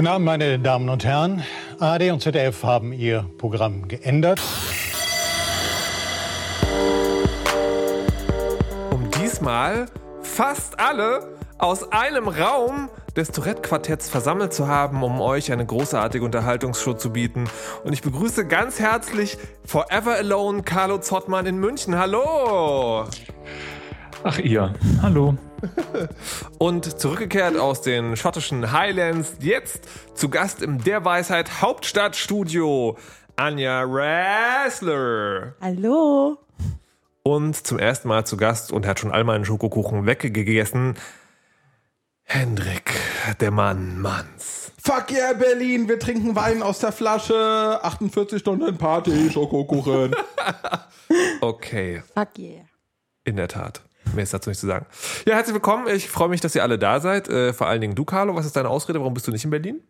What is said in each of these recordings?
Guten Abend, meine Damen und Herren. ARD und ZDF haben ihr Programm geändert. Um diesmal fast alle aus einem Raum des Tourette-Quartetts versammelt zu haben, um euch eine großartige Unterhaltungsshow zu bieten. Und ich begrüße ganz herzlich Forever Alone Carlo Zottmann in München. Hallo! Ach ihr, hallo. Und zurückgekehrt aus den schottischen Highlands, jetzt zu Gast im Der Weisheit Hauptstadtstudio, Anja Ressler. Hallo. Und zum ersten Mal zu Gast und hat schon all meinen Schokokuchen weggegessen, Hendrik, der Mann Manns. Fuck yeah, Berlin, wir trinken Wein aus der Flasche. 48 Stunden Party, Schokokuchen. Okay, Fuck yeah. in der Tat. Mehr ist dazu nicht zu sagen. Ja, herzlich willkommen. Ich freue mich, dass ihr alle da seid. Äh, vor allen Dingen du, Carlo. Was ist deine Ausrede? Warum bist du nicht in Berlin?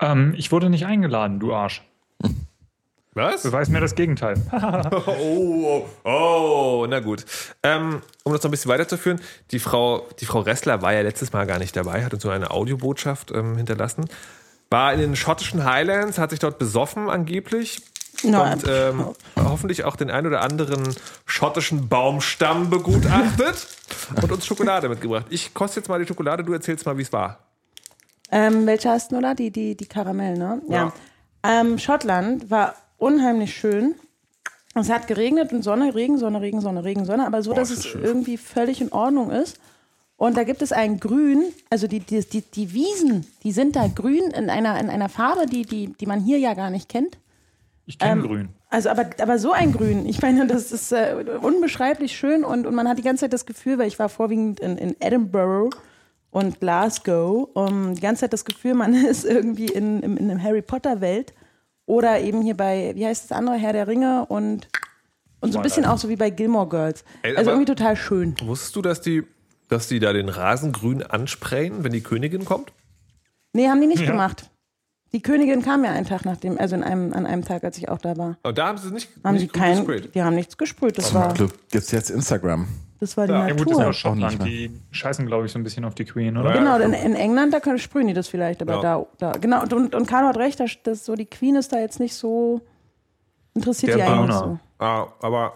Ähm, ich wurde nicht eingeladen, du Arsch. Was? Beweis mir das Gegenteil. Oh, oh, oh, na gut. Ähm, um das noch ein bisschen weiterzuführen, die Frau, die Frau Ressler war ja letztes Mal gar nicht dabei, hat uns so eine Audiobotschaft ähm, hinterlassen. War in den schottischen Highlands, hat sich dort besoffen angeblich. No, und ähm, hoffentlich auch den ein oder anderen schottischen Baumstamm begutachtet und uns Schokolade mitgebracht. Ich koste jetzt mal die Schokolade, du erzählst mal, wie es war. Ähm, welche hast du, oder? Die, die, die Karamell, ne? Ja. Ähm, Schottland war unheimlich schön. Es hat geregnet und Sonne, Regen, Sonne, Regen, Sonne, Regen, Sonne, aber so, dass ist es schön. irgendwie völlig in Ordnung ist. Und da gibt es ein Grün, also die, die, die, die Wiesen, die sind da grün in einer, in einer Farbe, die, die, die man hier ja gar nicht kennt. Ich kenne Ähm, Grün. Also, aber, aber so ein Grün. Ich meine, das ist äh, unbeschreiblich schön und, und man hat die ganze Zeit das Gefühl, weil ich war vorwiegend in, in Edinburgh und Glasgow, um, die ganze Zeit das Gefühl, man ist irgendwie in, in, in einer Harry Potter Welt oder eben hier bei, wie heißt das andere, Herr der Ringe und, und so ein bisschen auch so wie bei Gilmore Girls. Ey, Also irgendwie total schön. Wusstest du, dass die, dass die da den Rasen grün ansprayen, wenn die Königin kommt? Nee, haben die nicht Ja. gemacht. Die Königin kam ja einen Tag nach dem, also in einem, an einem Tag, als ich auch da war. Und da haben sie nicht, Haben nicht sie kein, gesprayt. die haben nichts gesprüht. Das war, Glück gibt's jetzt Instagram. das war die Ja, gut, das ist Natur. ja Schottland. mehr. Die scheißen, glaube ich, so ein bisschen auf die Queen, oder? Genau, in, in England, da können, sprühen die das vielleicht, aber Ja. da, da, genau, und, und, Carlo hat recht, das, das so, die Queen ist da jetzt nicht so, interessiert Der die eigentlich so. Ah, aber,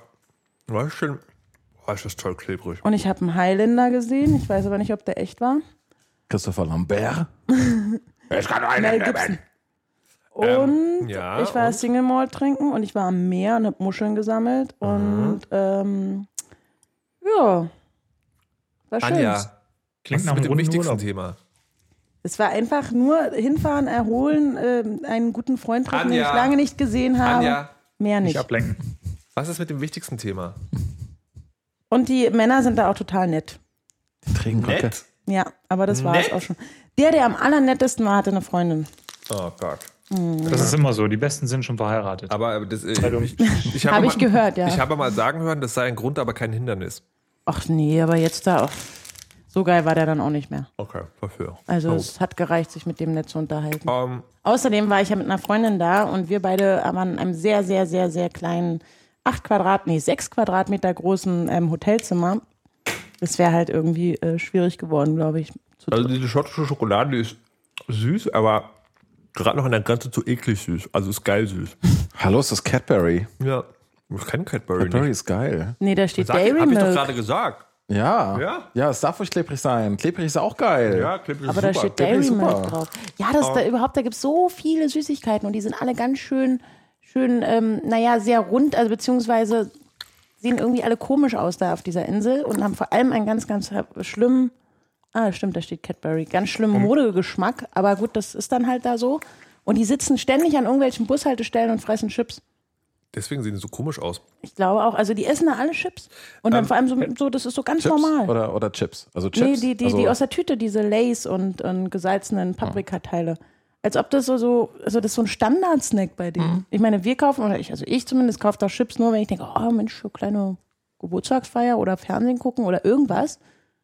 was ist denn, oh, ist das toll klebrig. Und ich habe einen Highlander gesehen, ich weiß aber nicht, ob der echt war. Christopher Lambert. ich kann einen Mel Gibson. Und Ähm, ja, ich war und? Single Malt trinken und ich war am Meer und habe Muscheln gesammelt und ähm, ja, war schön. Anja, was Klingt ist nach mit einem wichtigsten Urlaub. Thema? Es war einfach nur hinfahren, erholen, ähm, einen guten Freund treffen, den ich Anja. lange nicht gesehen habe. Anja, Mehr Nicht nicht. ablenken. was ist mit dem wichtigsten Thema? Und die Männer sind da auch total nett. Trinkröcke. Nett? Ja, aber das war es auch schon. Der, der am allernettesten war, hatte eine Freundin. Oh Gott. Das ist immer so. Die Besten sind schon verheiratet. Aber das, äh, Zeitung. ich, ich habe Habe ich mal, gehört, ja. Ich habe mal sagen hören, das sei ein Grund, aber kein Hindernis. Ach nee, aber jetzt da. So geil war der dann auch nicht mehr. Okay, dafür. Also Oh. es hat gereicht, sich mit dem nett zu unterhalten. Ähm, Außerdem war ich ja mit einer Freundin da und wir beide waren in einem sehr, sehr, sehr, sehr kleinen, acht Quadrat, nee, sechs Quadratmeter großen ähm, Hotelzimmer. Das wäre halt irgendwie äh, schwierig geworden, glaube ich. Zu also diese schottische Schokolade die ist süß, aber gerade noch an der Grenze zu eklig süß. Also ist geil süß. Hallo, ist das Cadbury? Ja. Ich kenne Cadbury, Cadbury nicht. ist geil. nee, da steht Sag, Dairy hab ich doch Milk. gerade gesagt. Ja. Ja? Ja, es darf ruhig klebrig sein. Klebrig ist auch geil. Ja, Clip ist Aber da steht Dairy. Milk drauf. Ja, das da überhaupt, da gibt es so viele Süßigkeiten und die sind alle ganz schön, schön, ähm, naja, sehr rund, also beziehungsweise sehen irgendwie alle komisch aus da auf dieser Insel und haben vor allem einen ganz, ganz schlimmen, ah, stimmt, da steht Cadbury, ganz schlimmen Modegeschmack, aber gut, das ist dann halt da so. Und die sitzen ständig an irgendwelchen Bushaltestellen und fressen Chips. Deswegen sehen die so komisch aus. Ich glaube auch, also die essen da alle Chips. Und dann vor allem so, so das ist so ganz Chips normal. Oder, oder Chips? Also Nee, Chips? die, die, also, die aus der Tüte, diese Lays und, und gesalzenen Paprikateile. Als ob das so, so, also das ist so ein Standardsnack bei denen. Ich meine, wir kaufen, oder ich, also ich zumindest kaufe da Chips nur, wenn ich denke, oh Mensch, so kleine Geburtstagsfeier oder Fernsehen gucken oder irgendwas.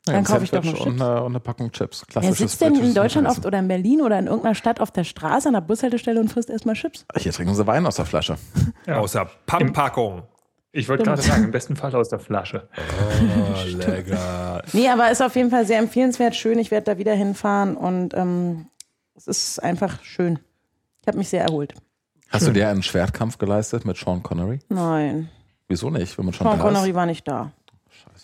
Ja, Dann kaufe ich doch Sandwich Chips. und eine, und eine Packung Chips. Wer Klassisches sitzt denn in Deutschland oft oder in Berlin oder in irgendeiner Stadt auf der Straße an der Bushaltestelle und frisst erstmal Chips? Hier trinken sie Wein aus der Flasche. Ja. Aus der Papppackung. Ich wollte gerade sagen, im besten Fall aus der Flasche. Oh, lecker. Nee, aber ist auf jeden Fall sehr empfehlenswert, schön. Ich werde da wieder hinfahren und ähm, es ist einfach schön. Ich habe mich sehr erholt. Hast du dir einen Schwertkampf geleistet mit Sean Connery? Nein, Wieso nicht, wenn man schon Sean da Connery ist? war nicht da.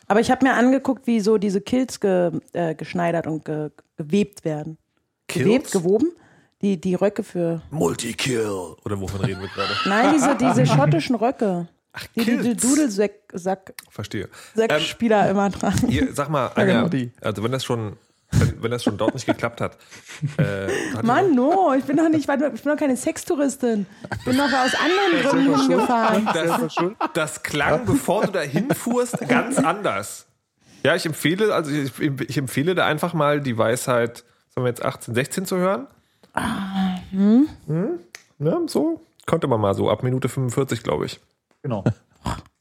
Aber ich habe mir angeguckt, wie so diese Kills ge, äh, geschneidert und ge, gewebt werden. Gewebt, gewoben? Die, die Röcke für. Multikill. Oder wovon reden wir gerade? Nein, diese, diese schottischen Röcke. die die, die Kills. Dudelsack-Spieler Verstehe. Ähm, immer tragen. Ihr, sag mal, Anja, genau also wenn das schon, wenn, wenn das schon dort nicht geklappt hat. Äh, Mann, no, ich bin doch nicht, ich bin doch keine Sextouristin. Ich bin doch aus anderen Gründen hingefahren. das, das klang, bevor du da hinfuhrst, ganz anders. Ja, ich empfehle, also ich, ich empfehle da einfach mal die Weisheit, sagen wir jetzt 18, 16 zu hören. hm? Ja, so. Konnte man mal so ab Minute 45, glaube ich. Genau.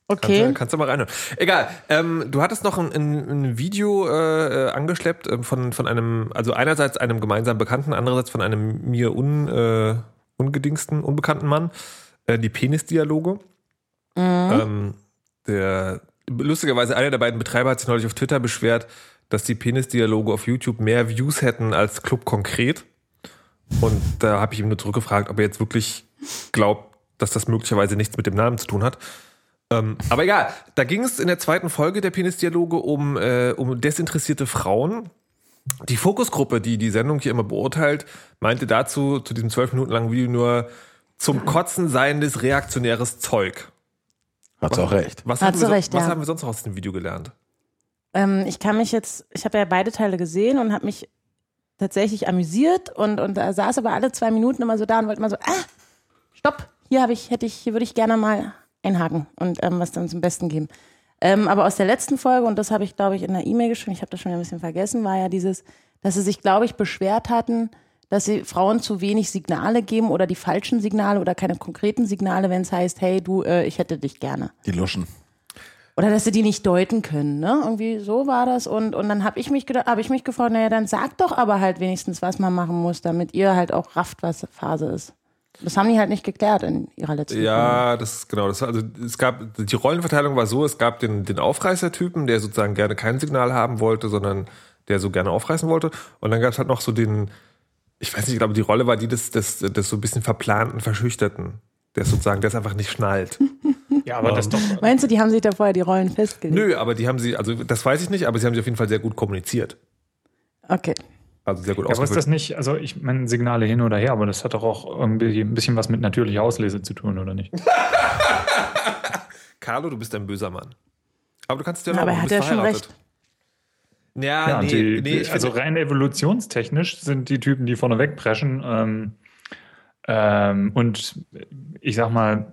Kannst, Okay. du, kannst du mal reinhören. Egal. Ähm, du hattest noch ein, ein, ein Video äh, äh, angeschleppt äh, von, von einem, also einerseits einem gemeinsamen Bekannten, andererseits von einem mir un, äh, ungedingsten, unbekannten Mann. Äh, die Penisdialoge. Ähm, der, lustigerweise, einer der beiden Betreiber hat sich neulich auf Twitter beschwert, dass die Penisdialoge auf YouTube mehr Views hätten als Club konkret. Und da habe ich ihm nur zurückgefragt, ob er jetzt wirklich glaubt, dass das möglicherweise nichts mit dem Namen zu tun hat. Ähm, aber egal, da ging es in der zweiten Folge der Penisdialoge um, äh, um desinteressierte Frauen. Die Fokusgruppe, die die Sendung hier immer beurteilt, meinte dazu, zu diesem zwölf Minuten langen Video nur zum Kotzen seiendes reaktionäres Zeug. Hat sie auch recht. Was, Hat haben, sie wir, so- recht, was ja. haben wir sonst noch aus dem Video gelernt? Ähm, ich kann mich jetzt, ich habe ja beide Teile gesehen und habe mich tatsächlich amüsiert und, und da saß aber alle zwei Minuten immer so da und wollte immer so, ah, stopp, hier habe ich, hätte ich, hier würde ich gerne mal einhaken und ähm, was dann zum Besten geben. Ähm, aber aus der letzten Folge, und das habe ich, glaube ich, in der E-Mail geschrieben, ich habe das schon ein bisschen vergessen, war ja dieses, dass sie sich, glaube ich, beschwert hatten, dass sie Frauen zu wenig Signale geben oder die falschen Signale oder keine konkreten Signale, wenn es heißt, hey, du, äh, ich hätte dich gerne. Die Luschen. Oder dass sie die nicht deuten können, ne? Irgendwie so war das. Und, und dann habe ich mich habe ich mich gefragt, naja, dann sagt doch aber halt wenigstens, was man machen muss, damit ihr halt auch rafft, was Phase ist. Das haben die halt nicht geklärt in ihrer letzten Folge. Ja, das ist genau. Das, also es gab die Rollenverteilung war so: Es gab den den Aufreißer-Typen, der sozusagen gerne kein Signal haben wollte, sondern der so gerne aufreißen wollte. Und dann gab es halt noch so den, ich weiß nicht, ich glaube, die Rolle war die des, des, des so ein bisschen verplanten, verschüchterten, der sozusagen, der es einfach nicht schnallt. Ja, aber das doch. Meinst du, die haben sich da vorher die Rollen festgelegt? Nö, aber die haben sie, also das weiß ich nicht, aber sie haben sie auf jeden Fall sehr gut kommuniziert. Okay. Also sehr gut Ja, aber ist das nicht, also ich meine Signale hin oder her, aber das hat doch auch irgendwie ein bisschen was mit natürlicher Auslese zu tun, oder nicht? Carlo, du bist ein böser Mann. Aber du kannst es ja noch, Aber er hat ja schon verheiratet. recht. Ja, Ja, nee, die, nee, ich also rein evolutionstechnisch sind die Typen, die vorne wegpreschen ähm, ähm, und ich sag mal,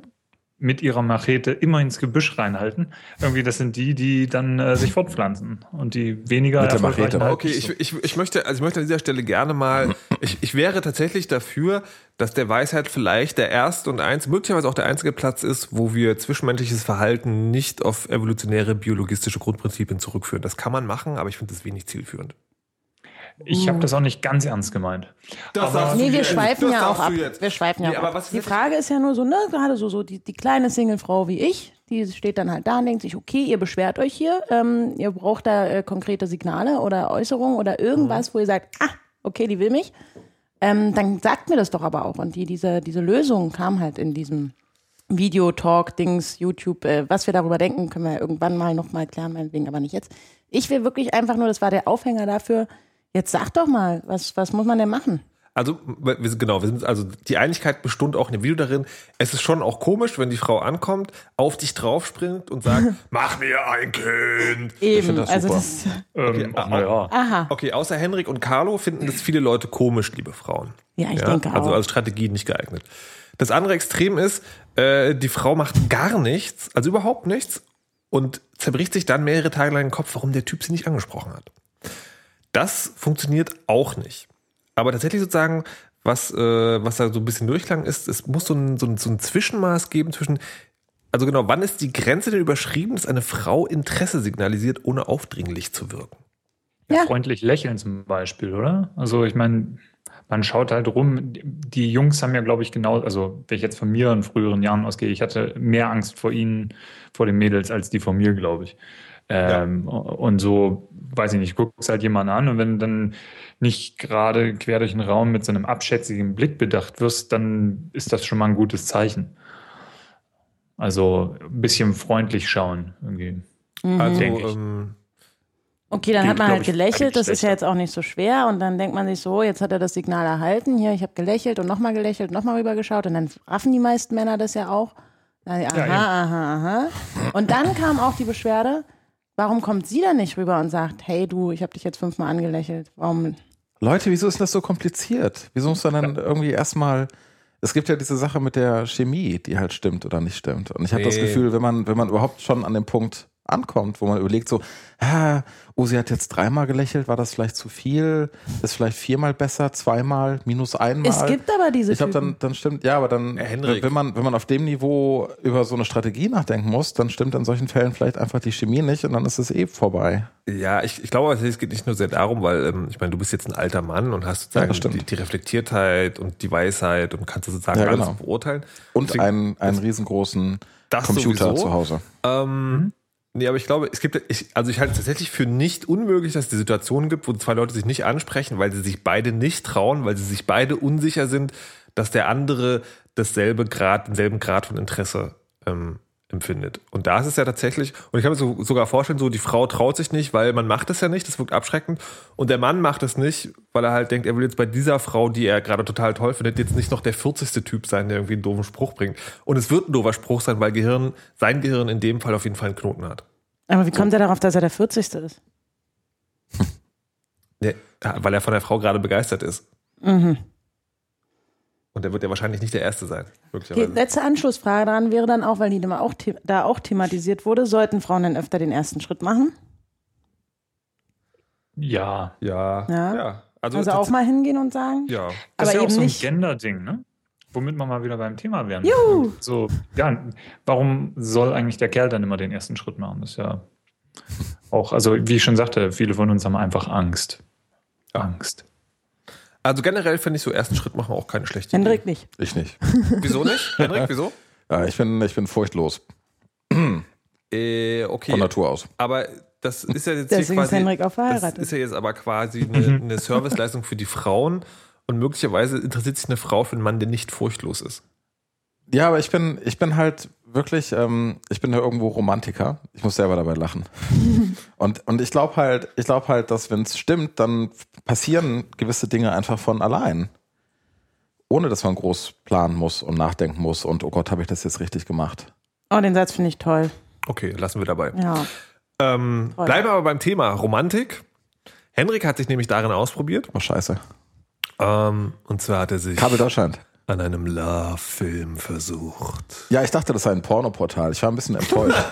mit ihrer Machete immer ins Gebüsch reinhalten. Irgendwie, das sind die, die dann äh, sich fortpflanzen und die weniger Mit der Machete. halt Okay, ich, ich, ich, möchte, also ich möchte an dieser Stelle gerne mal, ich, ich wäre tatsächlich dafür, dass der Weisheit vielleicht der erste und eins, möglicherweise auch der einzige Platz ist, wo wir zwischenmenschliches Verhalten nicht auf evolutionäre biologistische Grundprinzipien zurückführen. Das kann man machen, aber ich finde das wenig zielführend. Ich habe das auch nicht ganz ernst gemeint. Das sagst Nee, wir jetzt. schweifen Das ja auch ab. Wir schweifen ja Nee, auch aber ab. was Die Frage ist ja nur so, ne, gerade so, so die, die kleine Singlefrau wie ich, die steht dann halt da und denkt sich, okay, ihr beschwert euch hier, ähm, ihr braucht da äh, konkrete Signale oder Äußerungen oder irgendwas, wo ihr sagt, ah, okay, die will mich. Ähm, dann sagt mir das doch aber auch. Und die, diese, diese Lösung kam halt in diesem Video, Talk, Dings, YouTube, äh, was wir darüber denken, können wir irgendwann mal nochmal klären, meinetwegen, aber nicht jetzt. Ich will wirklich einfach nur, das war der Aufhänger dafür, jetzt sag doch mal, was, was muss man denn machen? Also, wir sind, genau, wir sind, also die Einigkeit bestund auch in dem Video darin. Es ist schon auch komisch, wenn die Frau ankommt, auf dich draufspringt und sagt, mach mir ein Kind. Eben, das also super. das, Ähm, ah, naja. aha, Okay, außer Henrik und Carlo finden das viele Leute komisch, liebe Frauen. Ja, ich denke Also auch. als Strategie nicht geeignet. Das andere Extrem ist, äh, die Frau macht gar nichts, also überhaupt nichts und zerbricht sich dann mehrere Tage lang den Kopf, warum der Typ sie nicht angesprochen hat. Das funktioniert auch nicht. Aber tatsächlich sozusagen, was, äh, was da so ein bisschen durchklang ist, es muss so ein, so, ein, so ein Zwischenmaß geben zwischen, also genau, wann ist die Grenze denn überschrieben, dass eine Frau Interesse signalisiert, ohne aufdringlich zu wirken? Ja. Freundlich lächeln zum Beispiel, oder? Also ich meine, man schaut halt rum. Die Jungs haben ja, glaube ich, genau, also wenn ich jetzt von mir in früheren Jahren ausgehe, ich hatte mehr Angst vor ihnen, vor den Mädels, als die vor mir, glaube ich. Ähm, Und so, weiß ich nicht, guckst halt jemanden an und wenn du dann nicht gerade quer durch den Raum mit so einem abschätzigen Blick bedacht wirst, dann ist das schon mal ein gutes Zeichen. Also ein bisschen freundlich schauen irgendwie. Also, Denke ich. ähm, Okay, dann Geht, hat man halt gelächelt, das ist ja jetzt auch nicht so schwer und dann denkt man sich so, jetzt hat er das Signal erhalten, hier, ich habe gelächelt und nochmal gelächelt, nochmal rübergeschaut und dann raffen die meisten Männer das ja auch. Aha, eben. aha, aha. Und dann kam auch die Beschwerde, warum kommt sie dann nicht rüber und sagt, hey du, ich habe dich jetzt fünfmal angelächelt, warum? Leute, wieso ist das so kompliziert? Wieso muss man dann irgendwie erstmal. Es gibt ja diese Sache mit der Chemie, die halt stimmt oder nicht stimmt. Und ich habe das Nee. Gefühl, wenn man, wenn man überhaupt schon an dem Punkt ankommt, wo man überlegt, so, ah, oh, sie hat jetzt dreimal gelächelt, war das vielleicht zu viel? Ist vielleicht viermal besser, zweimal, minus einmal? Es gibt aber diese ich glaube, dann, dann stimmt, ja, aber dann, Herr Hendrik. wenn man, wenn man auf dem Niveau über so eine Strategie nachdenken muss, dann stimmt in solchen Fällen vielleicht einfach die Chemie nicht und dann ist es eh vorbei. Ja, ich, ich glaube, es geht nicht nur sehr darum, weil ähm, ich meine, du bist jetzt ein alter Mann und hast Ja, sozusagen stimmt. die, die Reflektiertheit und die Weisheit und kannst sozusagen Ja, alles genau. beurteilen. Und Deswegen- einen, einen riesengroßen Das Computer sowieso. zu Hause. Ähm, Nee, aber ich glaube, es gibt, ich, also ich halte es tatsächlich für nicht unmöglich, dass es die Situationen gibt, wo zwei Leute sich nicht ansprechen, weil sie sich beide nicht trauen, weil sie sich beide unsicher sind, dass der andere dasselbe Grad, denselben Grad von Interesse ähm, empfindet. Und da ist es ja tatsächlich, und ich kann mir so, sogar vorstellen, so die Frau traut sich nicht, weil man macht es ja nicht, das wirkt abschreckend. Und der Mann macht es nicht, weil er halt denkt, er will jetzt bei dieser Frau, die er gerade total toll findet, jetzt nicht noch der 40. Typ sein, der irgendwie einen doofen Spruch bringt. Und es wird ein doofer Spruch sein, weil Gehirn, sein Gehirn in dem Fall auf jeden Fall einen Knoten hat. Aber wie kommt er darauf, dass er der 40. ist? Nee, weil er von der Frau gerade begeistert ist. Mhm. Und er wird ja wahrscheinlich nicht der Erste sein, Okay, möglicherweise. letzte Anschlussfrage daran wäre dann auch, weil die da auch, da auch thematisiert wurde, sollten Frauen dann öfter den ersten Schritt machen? Ja. Ja, Ja. ja. Also, Also auch mal hingehen und sagen? Ja. Das Aber ist ja auch so ein. Gender-Ding, ne? Womit wir mal wieder beim Thema wären. Juhu! So, ja, warum soll eigentlich der Kerl dann immer den ersten Schritt machen? Das ist ja auch, also wie ich schon sagte, viele von uns haben einfach Angst. Angst. Also generell finde ich so ersten Schritt machen auch keine schlechte Hendrik nicht. Ich nicht. Idee. Wieso nicht? Hendrik, wieso? Ja, ich bin, ich bin furchtlos Äh, okay. von Natur aus. Aber das ist ja jetzt hier Deswegen ist quasi, Henrik auch das verheiratet. ist ja jetzt aber quasi eine, eine Serviceleistung für die Frauen und möglicherweise interessiert sich eine Frau für einen Mann, der nicht furchtlos ist. Ja, aber ich bin, ich bin halt wirklich, ähm, ich bin ja irgendwo Romantiker. Ich muss selber dabei lachen. und, und ich glaube halt, ich glaube halt, dass wenn es stimmt, dann passieren gewisse Dinge einfach von allein. Ohne dass man groß planen muss und nachdenken muss und oh Gott, habe ich das jetzt richtig gemacht. Oh, den Satz finde ich toll. Okay, lassen wir dabei. Ja. Ähm, wir aber beim Thema Romantik. Henrik hat sich nämlich darin ausprobiert. Oh Scheiße. Ähm, und zwar hat er sich Kabel Deutschland. An einem Love-Film versucht. Ja, ich dachte, das sei ein Pornoportal. Ich war ein bisschen enttäuscht.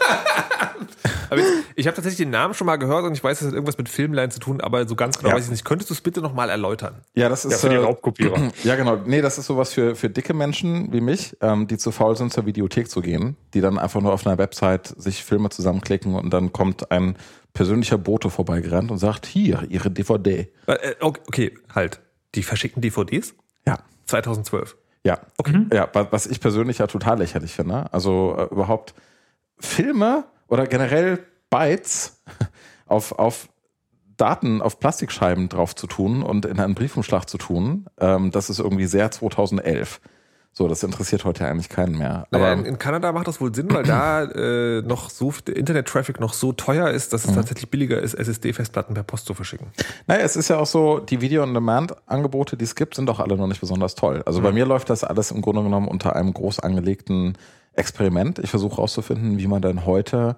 Aber jetzt, ich habe tatsächlich den Namen schon mal gehört und ich weiß, es hat irgendwas mit Filmline zu tun, aber so ganz genau Ja. weiß ich nicht. Könntest du es bitte nochmal erläutern? ja, das ist Ja, für die äh, Raubkopierer. Ja, genau. Nee, das ist sowas für, für dicke Menschen wie mich, ähm, die zu faul sind, zur Videothek zu gehen, die dann einfach nur auf einer Website sich Filme zusammenklicken und dann kommt ein persönlicher Bote vorbeigerannt und sagt, hier, ihre DVD. Äh, äh, okay, okay, halt. Die verschickten DVDs? Ja. 2012. Ja. Okay. Ja, wa- was ich persönlich ja total lächerlich finde. Also äh, überhaupt Filme oder generell Bytes auf, auf Daten auf Plastikscheiben drauf zu tun und in einen Briefumschlag zu tun, ähm, das ist irgendwie sehr 2011. So, das interessiert heute eigentlich keinen mehr. Aber Aber in, in Kanada macht das wohl Sinn, weil da äh, noch so der Internet-Traffic noch so teuer ist, dass es tatsächlich billiger ist, SSD-Festplatten per Post zu verschicken. Naja, es ist ja auch so, die Video-on-Demand-Angebote, die es gibt, sind doch alle noch nicht besonders toll. Also bei mir läuft das alles im Grunde genommen unter einem groß angelegten Experiment. Ich versuche herauszufinden, wie man denn heute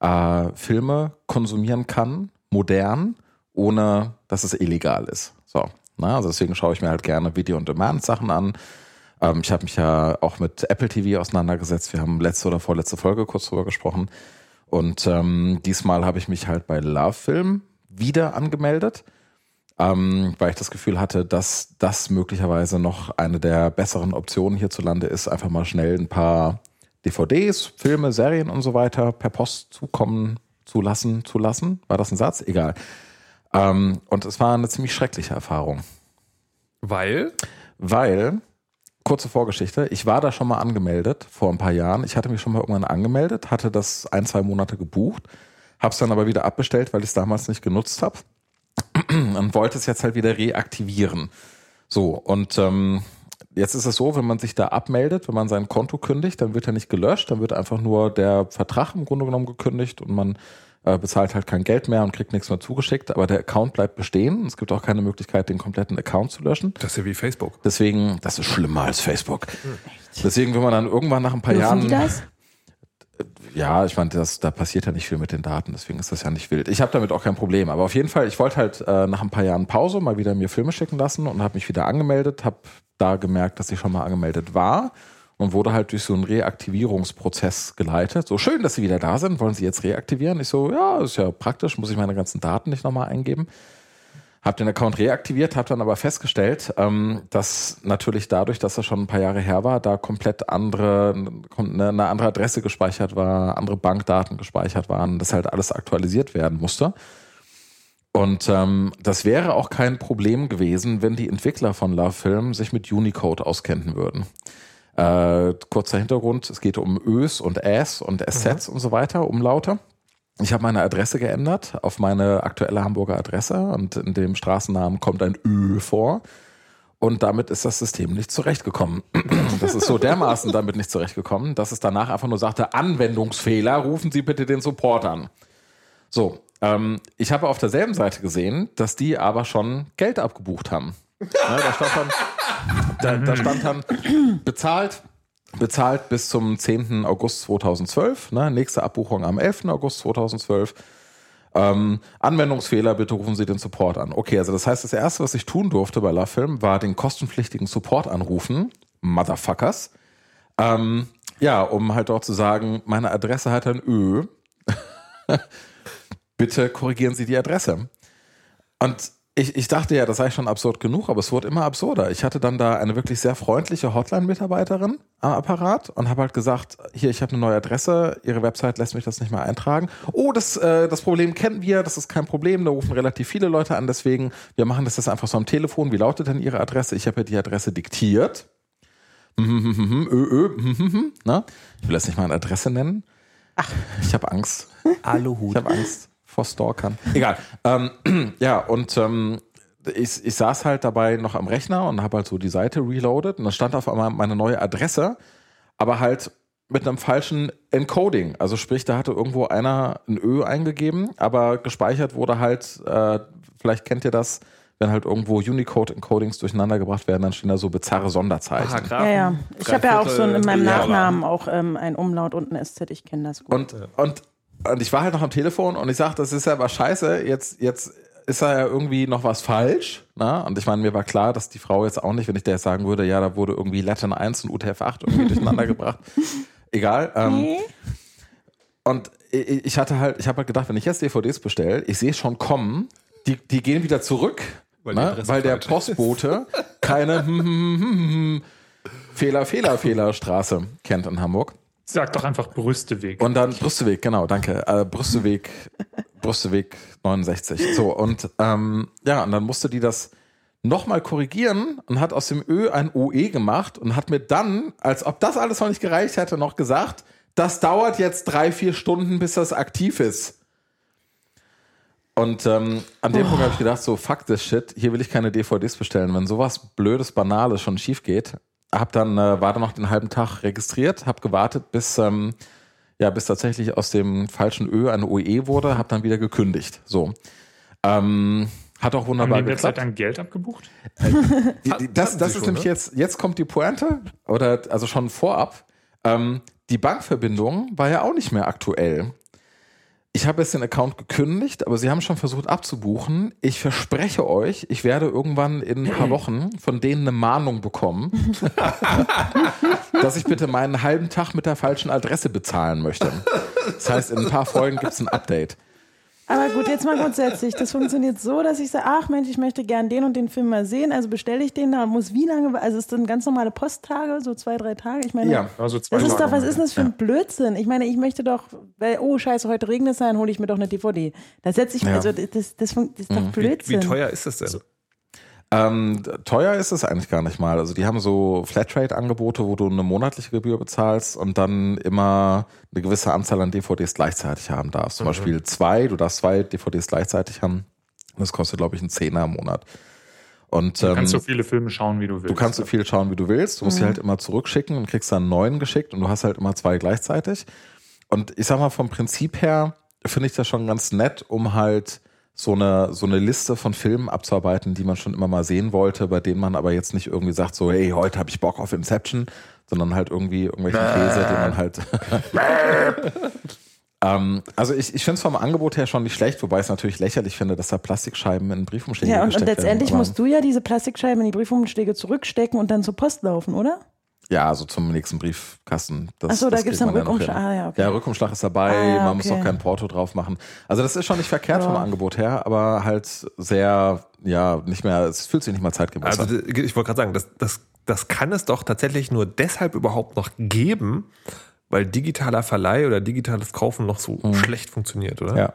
äh, Filme konsumieren kann, modern, ohne dass es illegal ist. So. Na, also deswegen schaue ich mir halt gerne Video-on-Demand-Sachen an. Ähm, ich habe mich ja auch mit Apple TV auseinandergesetzt. Wir haben letzte oder vorletzte Folge kurz drüber gesprochen. Und ähm, diesmal habe ich mich halt bei Love Film wieder angemeldet, ähm, weil ich das Gefühl hatte, dass das möglicherweise noch eine der besseren Optionen hierzulande ist, einfach mal schnell ein paar DVDs, Filme, Serien und so weiter per Post zukommen zu lassen, zu lassen. War das ein Satz? Egal. Ähm, und es war eine ziemlich schreckliche Erfahrung, Weil? weil kurze Vorgeschichte. Ich war da schon mal angemeldet vor ein paar Jahren. Ich hatte mich schon mal irgendwann angemeldet, hatte das ein, zwei Monate gebucht, Hab's dann aber wieder abbestellt, weil ich es damals nicht genutzt habe und wollte es jetzt halt wieder reaktivieren. So, und ähm, jetzt ist es so, wenn man sich da abmeldet, wenn man sein Konto kündigt, dann wird er nicht gelöscht, dann wird einfach nur der Vertrag im Grunde genommen gekündigt und man äh, bezahlt halt kein Geld mehr und kriegt nichts mehr zugeschickt, aber der Account bleibt bestehen. Es gibt auch keine Möglichkeit, den kompletten Account zu löschen. Das ist ja wie Facebook. Deswegen, das ist schlimmer als Facebook. Deswegen, wenn man dann irgendwann nach ein paar Dürfen Jahren. die das? Ja, ich meine, da passiert ja nicht viel mit den Daten, deswegen ist das ja nicht wild. Ich habe damit auch kein Problem. Aber auf jeden Fall, ich wollte halt äh, nach ein paar Jahren Pause mal wieder mir Filme schicken lassen und habe mich wieder angemeldet, habe da gemerkt, dass ich schon mal angemeldet war und wurde halt durch so einen Reaktivierungsprozess geleitet. So schön, dass Sie wieder da sind, wollen Sie jetzt reaktivieren? Ich so, ja, ist ja praktisch, muss ich meine ganzen Daten nicht nochmal eingeben. Hab den Account reaktiviert, habe dann aber festgestellt, ähm, dass natürlich dadurch, dass er schon ein paar Jahre her war, da komplett andere, eine, eine andere Adresse gespeichert war, andere Bankdaten gespeichert waren, das halt alles aktualisiert werden musste. Und ähm, das wäre auch kein Problem gewesen, wenn die Entwickler von Love Film sich mit Unicode auskennen würden. Äh, kurzer Hintergrund, es geht um Ös und Äs und Assets und so weiter, Umlaute. Ich habe meine Adresse geändert auf meine aktuelle Hamburger Adresse und in dem Straßennamen kommt ein Ö vor. Und damit ist das System nicht zurechtgekommen. Das ist so dermaßen damit nicht zurechtgekommen, dass es danach einfach nur sagte, Anwendungsfehler, rufen Sie bitte den Support an. So, ähm, ich habe auf derselben Seite gesehen, dass die aber schon Geld abgebucht haben. Ne, da, stand dann, da, da stand dann bezahlt, bezahlt bis zum 10. August 2012. Ne, nächste Abbuchung am 11. August 2012. Ähm, Anwendungsfehler, bitte rufen Sie den Support an. Okay, also das heißt, das erste, was ich tun durfte bei LaFilm, war den kostenpflichtigen Support anrufen. Motherfuckers. Ähm, ja, um halt dort zu sagen, meine Adresse hat ein Ö. bitte korrigieren Sie die Adresse. Und ich, ich dachte ja, das sei schon absurd genug, aber es wurde immer absurder. Ich hatte dann da eine wirklich sehr freundliche Hotline-Mitarbeiterin am Apparat und habe halt gesagt, hier, ich habe eine neue Adresse, Ihre Website lässt mich das nicht mehr eintragen. Oh, das, äh, das Problem kennen wir, das ist kein Problem, da rufen relativ viele Leute an, deswegen, wir machen das jetzt einfach so am Telefon. Wie lautet denn Ihre Adresse? Ich habe ja die Adresse diktiert. Ö, ö, na? Ich will jetzt nicht mal eine Adresse nennen. Ach, ich habe Angst. Aluhut. Ich habe Angst vor Stalkern. Egal. Ähm, ja, und ähm, ich, ich saß halt dabei noch am Rechner und habe halt so die Seite reloaded und da stand auf einmal meine neue Adresse, aber halt mit einem falschen Encoding. Also sprich, da hatte irgendwo einer ein Ö eingegeben, aber gespeichert wurde halt, äh, vielleicht kennt ihr das, wenn halt irgendwo Unicode-Encodings durcheinander gebracht werden, dann stehen da so bizarre Sonderzeichen. Paragraphen. Ja, ja. Ich habe ja auch so in meinem. Nachnamen auch ähm, ein Umlaut und ein SZ. Ich kenne das gut. Und, und, und ich war halt noch am Telefon und ich sag, das ist ja aber scheiße, jetzt, jetzt ist da ja irgendwie noch was falsch. Na? Und ich meine, mir war klar, dass die Frau jetzt auch nicht, wenn ich der jetzt sagen würde, ja, da wurde irgendwie Latin 1 und UTF-8 irgendwie durcheinander gebracht. Egal. Ähm, Nee. Und ich hatte halt, ich habe halt gedacht, wenn ich jetzt DVDs bestelle, ich sehe schon kommen, die, die gehen wieder zurück, Weil ne? Weil der Postbote keine hm, hm, hm, Fehler, Fehler, Fehlerstraße kennt in Hamburg. Sag doch einfach Brüsteweg. Und dann Brüsteweg, genau, danke. Äh, Brüsteweg, Brüsteweg 69. So, und ähm, ja, und dann musste die das nochmal korrigieren und hat aus dem Ö ein OE gemacht und hat mir dann, als ob das alles noch nicht gereicht hätte, noch gesagt, das dauert jetzt drei, vier Stunden, bis das aktiv ist. Und ähm, an dem Punkt habe ich gedacht, so fuck this shit, hier will ich keine DVDs bestellen. Wenn sowas blödes, banales schon schief geht, hab dann, äh, war dann noch den halben Tag registriert, hab gewartet, bis, ähm, ja, bis tatsächlich aus dem falschen Ö ein OE wurde, hab dann wieder gekündigt. So. Ähm, hat auch Haben wunderbar die Website geklappt. dann Geld abgebucht? Die, die, das das ist schon, nämlich ne? jetzt, jetzt kommt die Pointe, oder also schon vorab. Ähm, die Bankverbindung war ja auch nicht mehr aktuell. Ich habe jetzt den Account gekündigt, aber sie haben schon versucht abzubuchen. Ich verspreche euch, ich werde irgendwann in ein paar Wochen von denen eine Mahnung bekommen, dass ich bitte meinen halben Tag mit der falschen Adresse bezahlen möchte. Das heißt, in ein paar Folgen gibt es ein Update. Aber gut, jetzt mal grundsätzlich. Das funktioniert so, dass ich sage, ach Mensch, ich möchte gern den und den Film mal sehen. Also bestelle ich den da und muss wie lange, also ist das ein ganz normale Posttage, so zwei, drei Tage? Ich meine, Ja. Also zwei das ist Tage doch, was ist denn das für ein Blödsinn? Ich meine, ich möchte doch, weil, oh scheiße, heute regnet es, dann hole ich mir doch eine DVD. Da setze ich, Ja. also das, das, das, das ist doch Wie, Blödsinn. wie teuer ist das denn? Ähm, teuer ist es eigentlich gar nicht mal. Also die haben so Flatrate-Angebote, wo du eine monatliche Gebühr bezahlst und dann immer eine gewisse Anzahl an DVDs gleichzeitig haben darfst. Zum Mhm. Beispiel zwei, du darfst zwei DVDs gleichzeitig haben. Das kostet, glaube ich, einen Zehner im Monat. Und Du ähm, kannst so viele Filme schauen, wie du willst. Du kannst so viel schauen, wie du willst. Du musst sie halt immer zurückschicken und kriegst dann einen neuen geschickt und du hast halt immer zwei gleichzeitig. Und ich sag mal, vom Prinzip her finde ich das schon ganz nett, um halt so eine, so eine Liste von Filmen abzuarbeiten, die man schon immer mal sehen wollte, bei denen man aber jetzt nicht irgendwie sagt, so, hey, heute habe ich Bock auf Inception, sondern halt irgendwie irgendwelche Käse, den man halt. ähm, also ich, ich finde es vom Angebot her schon nicht schlecht, wobei ich es natürlich lächerlich finde, dass da Plastikscheiben in Briefumschläge Ja, und, und gesteckt werden. letztendlich musst du ja diese Plastikscheiben in die Briefumschläge zurückstecken und dann zur Post laufen, oder? Ja, also zum nächsten Briefkasten. Das, Ach so, da man ja noch Rückumschlag. Ah, ja, okay. Der Rückumschlag ist dabei, Ah, ja, man muss auch kein Porto drauf machen. Also das ist schon nicht verkehrt Ja. vom Angebot her, aber halt sehr, ja, nicht mehr, es fühlt sich nicht mal zeitgemäß Also an. d- ich wollte gerade sagen, das, das, das kann es doch tatsächlich nur deshalb überhaupt noch geben, weil digitaler Verleih oder digitales Kaufen noch so schlecht funktioniert, oder? Ja.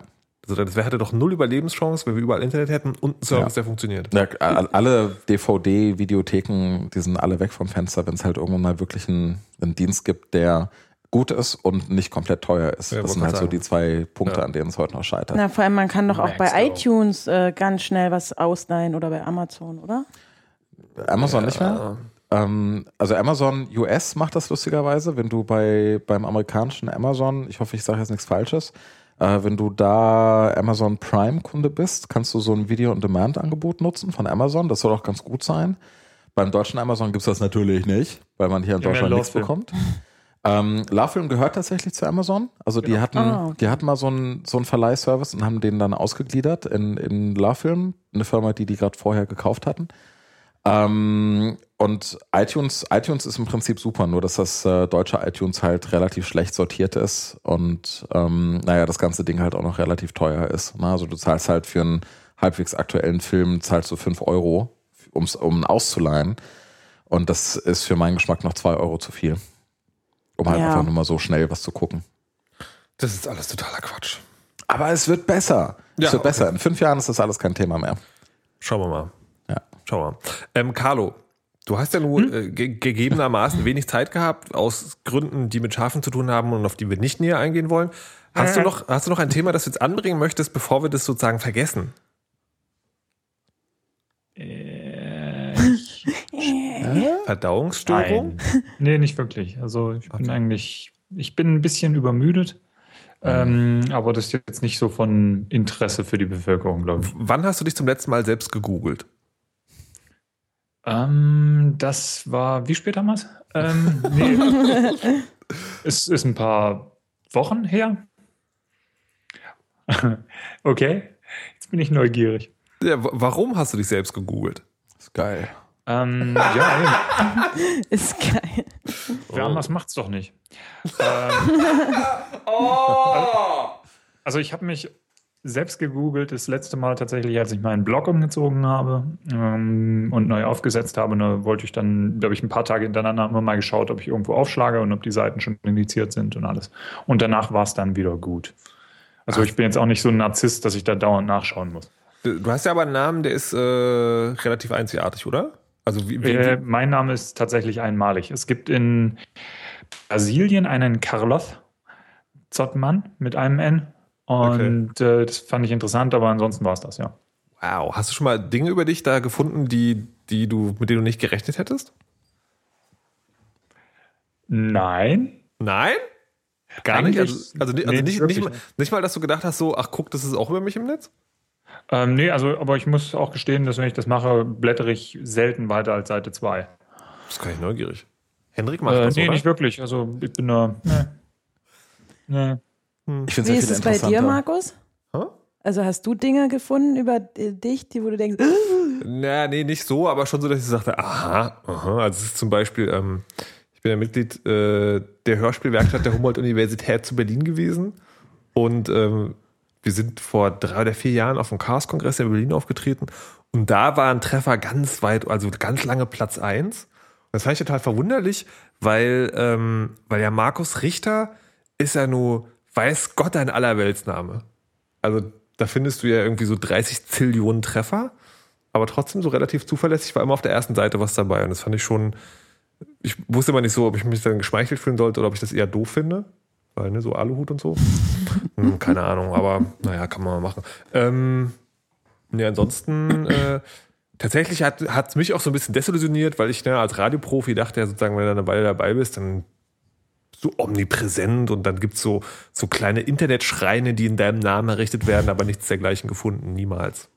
Also das hätte doch null Überlebenschance, wenn wir überall Internet hätten und einen Service, der funktioniert. Ja, all- alle DVD-Videotheken, die sind alle weg vom Fenster, wenn es halt irgendwann mal wirklich einen, einen Dienst gibt, der gut ist und nicht komplett teuer ist. Ja, das sind halt grad so sagen. die zwei Punkte, Ja. an denen es heute noch scheitert. Na, vor allem, man kann doch auch bei Maxdome. iTunes äh, ganz schnell was ausleihen oder bei Amazon, oder? Amazon nicht mehr? Ähm, also Amazon US macht das lustigerweise, wenn du bei beim amerikanischen Amazon, ich hoffe, ich sage jetzt nichts Falsches, äh, wenn du da Amazon Prime Kunde bist, kannst du so ein Video-on-Demand-Angebot nutzen von Amazon. Das soll auch ganz gut sein. Beim deutschen Amazon gibt's das natürlich nicht, weil man hier in Deutschland nichts bekommt. Ähm, Lovefilm gehört tatsächlich zu Amazon. Also die hatten, Ah, okay. die hatten mal so einen so einen Verleihservice und haben den dann ausgegliedert in, in Lovefilm, eine Firma, die die gerade vorher gekauft hatten. Ähm, und iTunes, iTunes ist im Prinzip super, nur dass das äh, deutsche iTunes halt relativ schlecht sortiert ist und ähm, naja, das ganze Ding halt auch noch relativ teuer ist. Na, also du zahlst halt für einen halbwegs aktuellen Film, zahlst du 5 Euro, um's, um ihn auszuleihen. Und das ist für meinen Geschmack noch 2 Euro zu viel. Um halt Ja. einfach nur mal so schnell was zu gucken. Das ist alles totaler Quatsch. Aber es wird besser. Ja, es wird okay. besser. In fünf Jahren ist das alles kein Thema mehr. Schauen wir mal. Ja. Schauen wir mal. Ähm, Carlo, du hast ja nur äh, ge gegebenermaßen wenig Zeit gehabt, aus Gründen, die mit Schafen zu tun haben und auf die wir nicht näher eingehen wollen. Hast du noch, hast du noch ein Thema, das du jetzt anbringen möchtest, bevor wir das sozusagen vergessen? Äh, Verdauungsstörung? Nein. Nee, nicht wirklich. Also ich bin eigentlich, ich bin ein bisschen übermüdet. Ähm, aber das ist jetzt nicht so von Interesse für die Bevölkerung, glaube ich. Wann hast du dich zum letzten Mal selbst gegoogelt? Ähm, das war, wie spät damals? Ähm, nee. es ist ein paar Wochen her. okay, jetzt bin ich neugierig. Ja, warum hast du dich selbst gegoogelt? Ist geil. Ähm, ja, Ist geil. wer anders macht's doch nicht. Ähm, Also ich habe mich selbst gegoogelt, das letzte Mal tatsächlich, als ich meinen Blog umgezogen habe ähm, und neu aufgesetzt habe. Da wollte ich dann, da habe ich ein paar Tage hintereinander immer mal geschaut, ob ich irgendwo aufschlage und ob die Seiten schon indiziert sind und alles. Und danach war es dann wieder gut. Also ich bin jetzt auch nicht so ein Narzisst, dass ich da dauernd nachschauen muss. Du hast ja aber einen Namen, der ist äh, relativ einzigartig, oder? Also wie, wie, Äh, mein Name ist tatsächlich einmalig. Es gibt in Brasilien einen Carlos Zottmann mit einem N. Und äh, das fand ich interessant, aber ansonsten war es das, ja. wow. Hast du schon mal Dinge über dich da gefunden, die, die du, mit denen du nicht gerechnet hättest? Nein. Nein? Gar nicht? Eigentlich- Also, also, nicht- also nee, nicht, nicht, mal, nicht mal, dass du gedacht hast, so, ach guck, das ist auch über mich im Netz? Ähm, nee, also, aber ich muss auch gestehen, dass wenn ich das mache, blättere ich selten weiter als Seite 2. Das kann ich neugierig. Hendrik macht Äh, das, nee, oder? nicht wirklich. Also ich bin da. Nee. Nee. Ich finde Wie ist es bei dir. Markus? Hä? Also hast du Dinge gefunden über dich, die wo du denkst, Na, nee, nicht so, aber schon so, dass ich sagte, aha, aha. Also es ist zum Beispiel, ähm, ich bin ja Mitglied äh, der Hörspielwerkstatt der Humboldt-Universität zu Berlin gewesen und ähm, wir sind vor drei oder vier Jahren auf dem Chaos-Kongress in Berlin aufgetreten und da war ein Treffer ganz weit, also ganz lange Platz eins. Das fand ich total verwunderlich, weil, ähm, weil ja Markus Richter ist ja nur, weiß Gott, ein Allerweltsname. Also da findest du ja irgendwie so 30 Zillionen Treffer. aber trotzdem so relativ zuverlässig war immer auf der ersten Seite was dabei. Und das fand ich schon, ich wusste immer nicht so, ob ich mich dann geschmeichelt fühlen sollte oder ob ich das eher doof finde. Weil, ne, so Aluhut und so. hm, keine Ahnung, aber naja, kann man mal machen. Ähm, ne, ansonsten, äh, tatsächlich hat es mich auch so ein bisschen desillusioniert, weil ich ne, als Radioprofi dachte ja sozusagen, wenn du eine Weile dabei bist, dann so omnipräsent und dann gibt's so, so kleine Internetschreine, die in deinem Namen errichtet werden, aber nichts dergleichen gefunden. Niemals.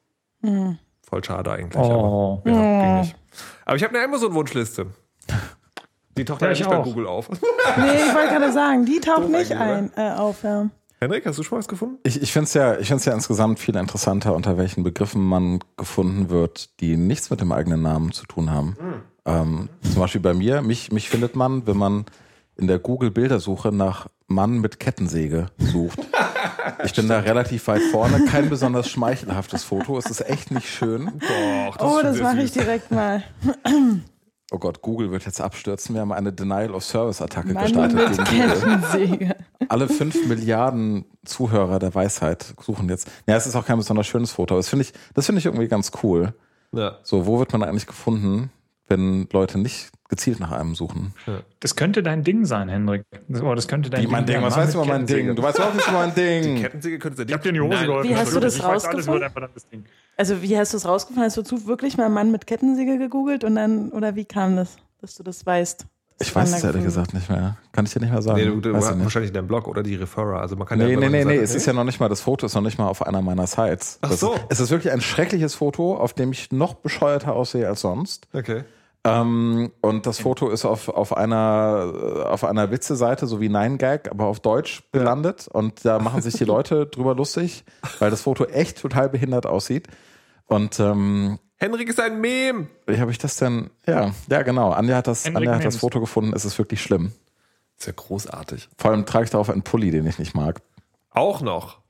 Hm. Voll schade eigentlich. Oh. Aber, ja, nicht. aber ich habe eine Amazon-Wunschliste. Die taucht Ja, ja, ich nicht bei. Google auf. Nee, ich wollte gerade sagen, die taucht Doof nicht ein, äh, auf. Ja. Henrik, hast du schon was gefunden? Ich, ich finde es ja, ich ja insgesamt viel interessanter, unter welchen Begriffen man gefunden wird, die nichts mit dem eigenen Namen zu tun haben. Ähm, zum Beispiel bei mir, mich, mich findet man, wenn man in der Google-Bildersuche nach Mann mit Kettensäge sucht. Ich bin da relativ weit vorne, kein besonders schmeichelhaftes Foto. Es ist echt nicht schön. Doch, Oh, das mache ich direkt mal. Oh Gott, Google wird jetzt abstürzen. Wir haben eine Denial-of-Service-Attacke gestartet mit gegen Google. Kettensäge. alle fünf Milliarden Zuhörer der Weisheit suchen jetzt. Ja, es ist auch kein besonders schönes Foto, aber das finde ich, das finde ich irgendwie ganz cool. Ja. So, wo wird man eigentlich gefunden, wenn Leute nicht gezielt nach einem suchen? Das könnte dein Ding sein, Hendrik. Das, oh, das könnte dein Wie mein Ding, was weißt du über mein Ding? Du weißt überhaupt nicht über mein Die Ding. Kettensäge könnte sein Ich hab dir in die Hose Nein. geholfen. Wie hast du das Ich alles rausgefunden? Ding. Also, wie hast du es rausgefunden? Hast du wirklich mal Mann mit Kettensäge gegoogelt und dann, oder wie kam das, dass du das weißt? Ich weiß es ehrlich gefunden- gesagt nicht mehr. Kann ich dir nicht mehr sagen. Nee, du, du hast nicht. wahrscheinlich deinen Blog oder die Referrer. Also man kann ja, Nee, wenn nee, nee, nee, es ist ja noch nicht mal, das Foto ist noch nicht mal auf einer meiner Sites. Ach Das so. Ist, es ist wirklich ein schreckliches Foto, auf dem ich noch bescheuerter aussehe als sonst. Okay. Ähm, und das Foto ist auf, auf einer, äh, auf einer Witze-Seite, so wie Nine Gag, aber auf Deutsch gelandet. Und da machen sich die Leute drüber lustig, weil das Foto echt total behindert aussieht. Und ähm, Henrik ist ein Mem. wie habe ich das denn? Ja, ja, genau. Anja hat das, Henrik Anja hat das. Foto gefunden. Es ist wirklich schlimm. Ist ja großartig. Vor allem trage ich darauf einen Pulli, den ich nicht mag. Auch noch.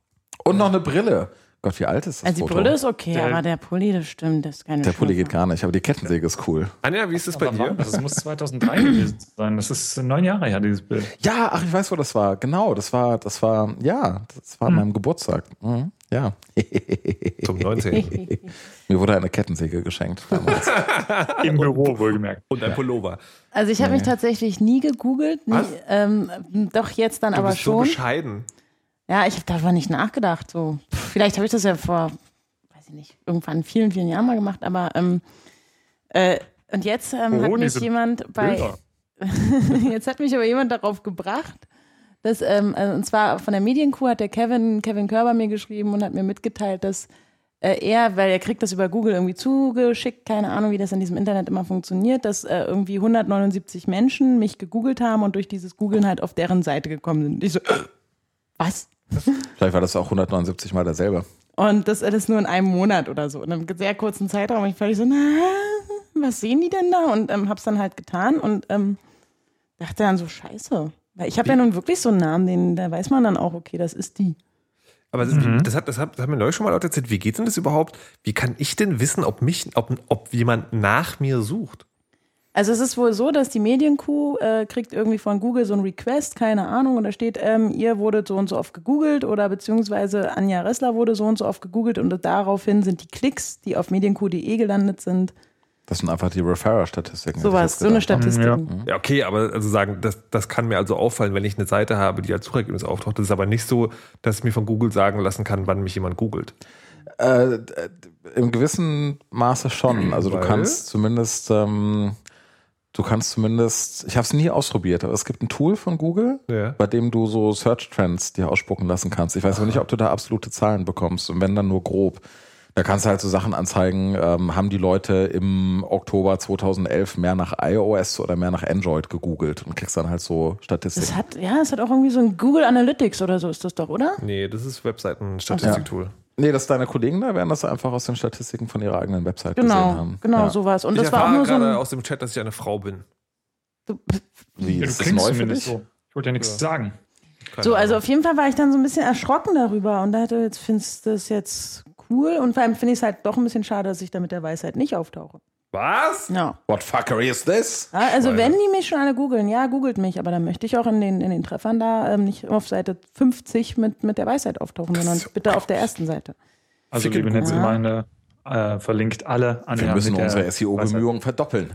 Und noch eine Brille. Gott, wie alt ist das Also, die Foto? Brille ist okay, Der- aber der Pulli, das stimmt, das ist keine Der Pulli geht gar nicht, aber die Kettensäge ist cool. Anja, wie ist es bei Aber dir? wann? Das muss 2003 gewesen sein. Das ist neun Jahre her, dieses Bild. Ja, ach, ich weiß, wo das war. Genau, das war, das war, ja, das war an meinem Geburtstag. Mhm, ja. Zum 19. Mir wurde eine Kettensäge geschenkt damals. Im Büro, wohlgemerkt. Und ein Pullover. Also ich habe mich tatsächlich nie gegoogelt, nie, Was? ähm, doch jetzt dann Du aber bist so schon. bescheiden. Ja, ich habe darüber nicht nachgedacht. So, vielleicht habe ich das ja vor, weiß ich nicht, irgendwann vielen, vielen Jahren mal gemacht, aber ähm, äh, und jetzt ähm, hat mich jemand bei, jetzt hat mich aber jemand darauf gebracht, dass, ähm, äh, und zwar von der Medienkuh hat der Kevin, Kevin Körber mir geschrieben und hat mir mitgeteilt, dass äh, er, weil er kriegt das über Google irgendwie zugeschickt, keine Ahnung, wie das in diesem Internet immer funktioniert, dass äh, irgendwie 179 Menschen mich gegoogelt haben und durch dieses Googeln halt auf deren Seite gekommen sind. Ich so, was? Vielleicht war das auch 179 Mal derselbe. Und das alles nur in einem Monat oder so. In einem sehr kurzen Zeitraum. Ich völlig so, na, was sehen die denn da? Und ähm, hab's dann halt getan und ähm, dachte dann so, scheiße. Weil ich habe ja nun wirklich so einen Namen, den, da weiß man dann auch, okay, das ist die. Aber das, das, hat, das, hat, das haben mir neulich schon mal Leute erzählt. Wie geht denn das überhaupt? Wie kann ich denn wissen, ob mich, ob, ob jemand nach mir sucht? Also es ist wohl so, dass die Medienkuh äh, kriegt irgendwie von Google so ein Request, keine Ahnung, und da steht, ähm, ihr wurdet so und so oft gegoogelt oder beziehungsweise Anja Ressler wurde so und so oft gegoogelt und daraufhin sind die Klicks, die auf medienkuh.de gelandet sind, Das sind einfach die Referrer-Statistiken. sowas, jetzt so eine. Statistik. Ja. Ja, okay, aber also sagen, das, das kann mir also auffallen, wenn ich eine Seite habe, die als Suchergebnis auftaucht. Das ist aber nicht so, dass ich mir von Google sagen lassen kann, wann mich jemand googelt. Äh, Im gewissen Maße schon. Also du Weil? kannst zumindest, ähm, du kannst zumindest, ich habe es nie ausprobiert, aber es gibt ein Tool von Google, Ja. bei dem du so Search Trends dir ausspucken lassen kannst. Ich weiß aber nicht, ob du da absolute Zahlen bekommst und wenn dann nur grob. Da kannst du halt so Sachen anzeigen, ähm, haben die Leute im Oktober 2011 mehr nach iOS oder mehr nach Android gegoogelt und kriegst dann halt so Statistiken. Das hat, ja, es hat auch irgendwie so ein Google Analytics oder so ist das doch, oder? Nee, das ist Webseiten-Statistiktool. Nee, dass deine Kollegen da werden das einfach aus den Statistiken von ihrer eigenen Website gesehen Genau, haben. genau, Ja. sowas. Und Ich das war auch nur so gerade ein. aus dem Chat, dass ich eine Frau bin. Wie, Ja, du ist das klingst neu für dich? so. Ich wollte ja nichts sagen. Keine So, also Ahnung. auf jeden Fall war ich dann so ein bisschen erschrocken darüber und dachte, jetzt findest du das jetzt cool und vor allem finde ich es halt doch ein bisschen schade, dass ich da mit der Weisheit nicht auftauche. Was? Ja. What fuckery is this? Ja, also Schweine. wenn die mich schon alle googeln, ja, googelt mich, aber dann möchte ich auch in den, in den Treffern da ähm, nicht auf Seite 50 mit, mit der Weisheit auftauchen, sondern bitte auf der ersten Seite. Also, Ficken liebe. Netzgemeinde, äh, verlinkt alle an Wir der- müssen unsere SEO-Bemühungen verdoppeln.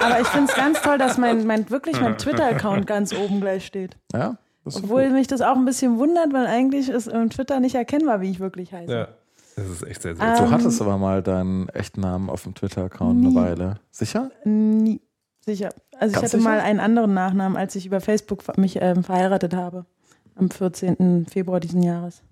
Aber ich finde es ganz toll, dass mein, mein wirklich mein Twitter-Account ganz oben gleich steht. Ja, Obwohl gut. mich das auch ein bisschen wundert, weil eigentlich ist im Twitter nicht erkennbar, wie ich wirklich heiße. Ja. Das ist echt sehr, sehr Ah. Du Ähm, hattest aber mal deinen echten Namen auf dem Twitter-Account eine. Weile. Sicher? Nie. Sicher. Also ich Ganz hatte sicher? mal einen anderen Nachnamen, als ich über Facebook mich ähm, verheiratet habe. Am 14. Februar diesen Jahres.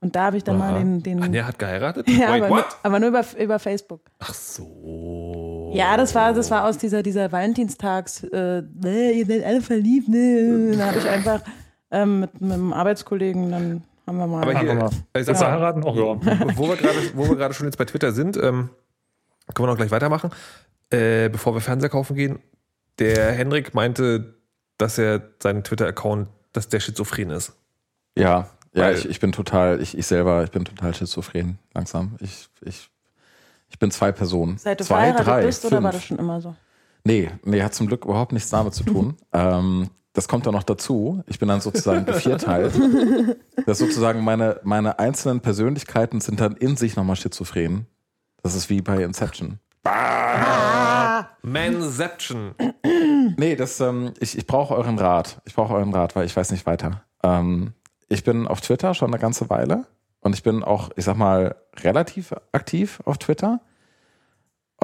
Und da habe ich dann mal den. den Anja hat geheiratet? ja, Wait, aber, nur, aber nur über, über Facebook. Ach so. Ja, das war, das war aus dieser, dieser Valentinstags, äh, ne, ihr seid alle verliebt, ne. Da habe ich einfach ähm, mit, mit einem Arbeitskollegen, dann haben wir mal. Aber hier, mal. ich Willst sag mal, heiraten? Oh ja. wo wir gerade, wo wir gerade schon jetzt bei Twitter sind, ähm, können wir noch gleich weitermachen. Äh, bevor wir Fernseher kaufen gehen, der Henrik meinte, dass er seinen Twitter-Account, dass der schizophren ist. Ja, ja, Weil- ich, ich bin total, ich, ich selber, ich bin total schizophren, langsam. Ich, ich, ich bin zwei Personen. Seit du zwei, verheiratet drei, bist, fünf. oder war das schon immer so? Nee, nee, hat zum Glück überhaupt nichts damit zu tun. ähm, das kommt dann noch dazu. Ich bin dann sozusagen gevierteilt. Das ist sozusagen meine, meine einzelnen Persönlichkeiten sind dann in sich nochmal schizophren. Das ist wie bei Inception. Manception. Nee, das, ähm, ich, ich brauche euren Rat. Ich brauche euren Rat, weil ich weiß nicht weiter. Ähm, ich bin auf Twitter schon eine ganze Weile und ich bin auch, ich sag mal, relativ aktiv auf Twitter.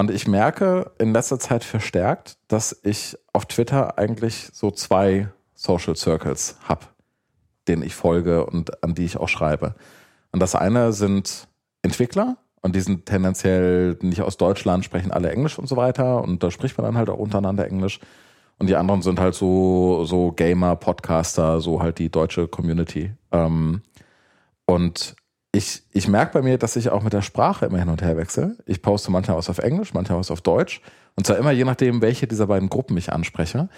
Und ich merke in letzter Zeit verstärkt, dass ich auf Twitter eigentlich so zwei Social Circles habe, denen ich folge und an die ich auch schreibe. Und das eine sind Entwickler und die sind tendenziell nicht aus Deutschland, sprechen alle Englisch und so weiter. Und da spricht man dann halt auch untereinander Englisch. Und die anderen sind halt so, so Gamer, Podcaster, so halt die deutsche Community. Ähm, und ich, ich merke bei mir, dass ich auch mit der Sprache immer hin und her wechsle. Ich poste manchmal was auf Englisch, manchmal was auf Deutsch. Und zwar immer je nachdem, welche dieser beiden Gruppen ich anspreche.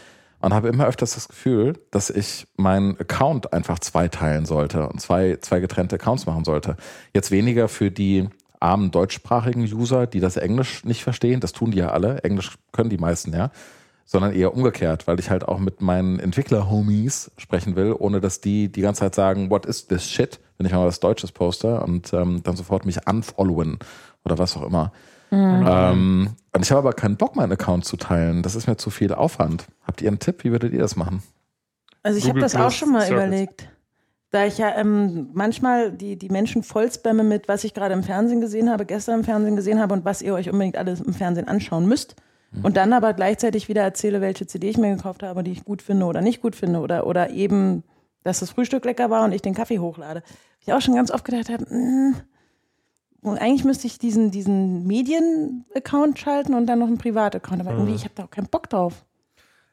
Und habe immer öfters das Gefühl, dass ich meinen Account einfach zweiteilen sollte und zwei, zwei getrennte Accounts machen sollte. Jetzt weniger für die armen deutschsprachigen User, die das Englisch nicht verstehen. Das tun die ja alle. Englisch können die meisten ja. Sondern eher umgekehrt, weil ich halt auch mit meinen Entwickler-Homies sprechen will, ohne dass die die ganze Zeit sagen, what is this shit, wenn ich mal was Deutsches poste und ähm, dann sofort mich unfollowen oder was auch immer. Ähm, und ich habe aber keinen Bock, meinen Account zu teilen. Das ist mir zu viel Aufwand. Habt ihr einen Tipp? Wie würdet ihr das machen? Also ich habe das auch schon mal Circles. überlegt. Da ich ja ähm, manchmal die, die Menschen voll spamme mit, was ich gerade im Fernsehen gesehen habe, gestern im Fernsehen gesehen habe und was ihr euch unbedingt alles im Fernsehen anschauen müsst. Und dann aber gleichzeitig wieder erzähle, welche CD ich mir gekauft habe, die ich gut finde oder nicht gut finde. Oder, oder eben, dass das Frühstück lecker war und ich den Kaffee hochlade. Ich auch schon ganz oft gedacht habe, mm, und eigentlich müsste ich diesen, diesen Medien-Account schalten und dann noch einen Privat-Account. Aber irgendwie, ich habe da auch keinen Bock drauf.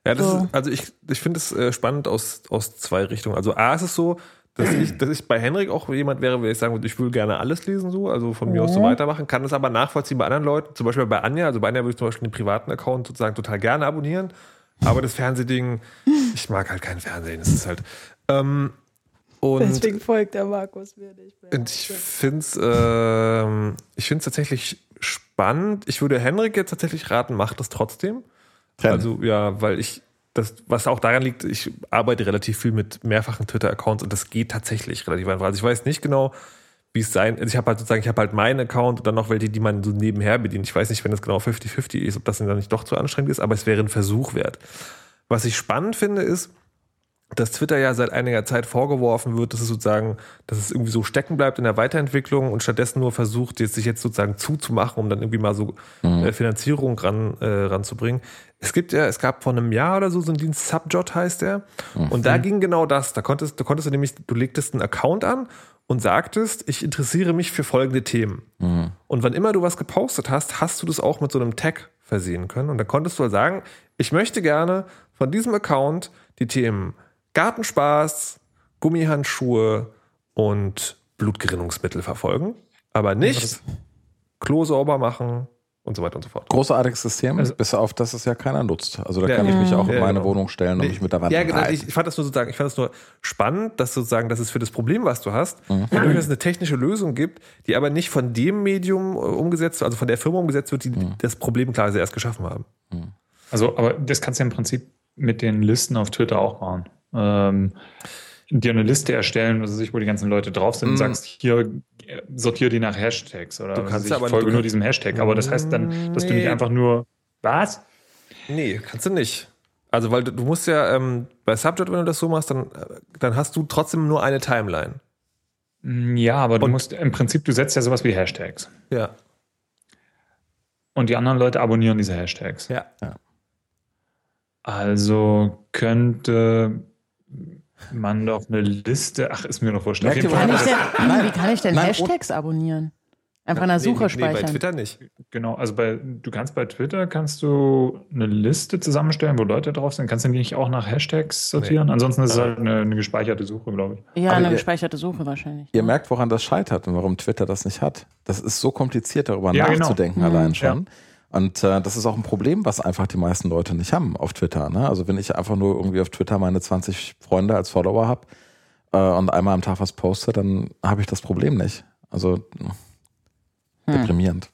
Ja, das So. ist, also ich, ich finde es äh, spannend aus, aus zwei Richtungen. Also A ist es so, dass ich, dass ich bei Henrik auch jemand wäre, wenn ich sagen würde, ich will gerne alles lesen, so, also von mir aus so weitermachen, kann es aber nachvollziehen bei anderen Leuten, zum Beispiel bei Anja, also bei Anja würde ich zum Beispiel den privaten Account sozusagen total gerne abonnieren, aber das Fernsehding, ich mag halt kein Fernsehen, das ist halt, ähm, und Deswegen folgt der Markus mir nicht mehr. und ich finde es ich find's tatsächlich spannend. Ich würde Henrik jetzt tatsächlich raten, macht das trotzdem. Trennen. Also ja, weil ich das, was auch daran liegt, ich arbeite relativ viel mit mehrfachen Twitter-Accounts und das geht tatsächlich relativ einfach. Also ich weiß nicht genau, wie es sein. Also ich habe halt sozusagen, ich habe halt meinen Account und dann noch welche, die man so nebenher bedient. Ich weiß nicht, wenn das genau 50-50 ist, ob das dann nicht doch zu anstrengend ist, aber es wäre ein Versuch wert. Was ich spannend finde, ist, dass Twitter ja seit einiger Zeit vorgeworfen wird, dass es sozusagen, dass es irgendwie so stecken bleibt in der Weiterentwicklung und stattdessen nur versucht, jetzt sich jetzt sozusagen zuzumachen, um dann irgendwie mal so äh, Finanzierung ran, äh, ranzubringen. Es gibt ja, es gab vor einem Jahr oder so so einen Dienst, Subjot heißt der. Und da ging genau das. Da konntest, da konntest du nämlich, du legtest einen Account an und sagtest, ich interessiere mich für folgende Themen. Und wann immer du was gepostet hast, hast du das auch mit so einem Tag versehen können. Und da konntest du halt sagen, ich möchte gerne von diesem Account die Themen Gartenspaß, Gummihandschuhe und Blutgerinnungsmittel verfolgen, aber nicht Klo sauber machen und so weiter und so fort. Großartiges System, Also- bis auf das es ja keiner nutzt. Also da Ja. kann ich mich auch in Ja, meine genau. Wohnung stellen und mich mit der Wand Ja, genau. Ich, ich fand das nur sozusagen, ich fand das nur spannend, dass sozusagen, dass es für das Problem, was du hast, Mhm. durchaus eine technische Lösung gibt, die aber nicht von dem Medium äh, umgesetzt, also von der Firma umgesetzt wird, die Mhm. das Problem klar erst geschaffen haben. Also, aber das kannst du ja im Prinzip mit den Listen auf Twitter auch machen. Ähm, dir eine Liste erstellen, also sich, wo die ganzen Leute drauf sind, und Mhm. sagst, hier sortiere die nach Hashtags oder Du kannst ich, aber- folge du nur diesem Hashtag. Aber das heißt dann, dass du Nee. nicht einfach nur was? Nee, kannst du nicht. Also, weil du, du musst ja ähm, bei Subject, wenn du das so machst, dann, äh, dann hast du trotzdem nur eine Timeline. Mm, Ja, aber du Und- musst im Prinzip, du setzt ja sowas wie Hashtags. Ja. Und die anderen Leute abonnieren diese Hashtags. Ja. Also könnte man doch eine Liste, ach, ist mir noch ihr, Fall, Kann ich denn, Nein, wie kann ich denn nein, Hashtags abonnieren? Einfach in der Nee, Suche nee, nee, speichern. bei Twitter nicht. genau, also bei, du kannst bei Twitter, kannst du eine Liste zusammenstellen, wo Leute drauf sind. Kannst du die nicht auch nach Hashtags sortieren? Ansonsten ist es halt eine, eine gespeicherte Suche, glaube ich. ja, Aber eine ihr- gespeicherte Suche wahrscheinlich. Ihr ne? merkt, woran das scheitert und warum Twitter das nicht hat. Das ist so kompliziert, darüber Ja, genau. nachzudenken Mhm. allein schon. Und äh, das ist auch ein Problem, was einfach die meisten Leute nicht haben auf Twitter. Ne? Also wenn ich einfach nur irgendwie auf Twitter meine 20 Freunde als Follower habe äh, und einmal am Tag was poste, dann habe ich das Problem nicht. Also Hm. deprimierend.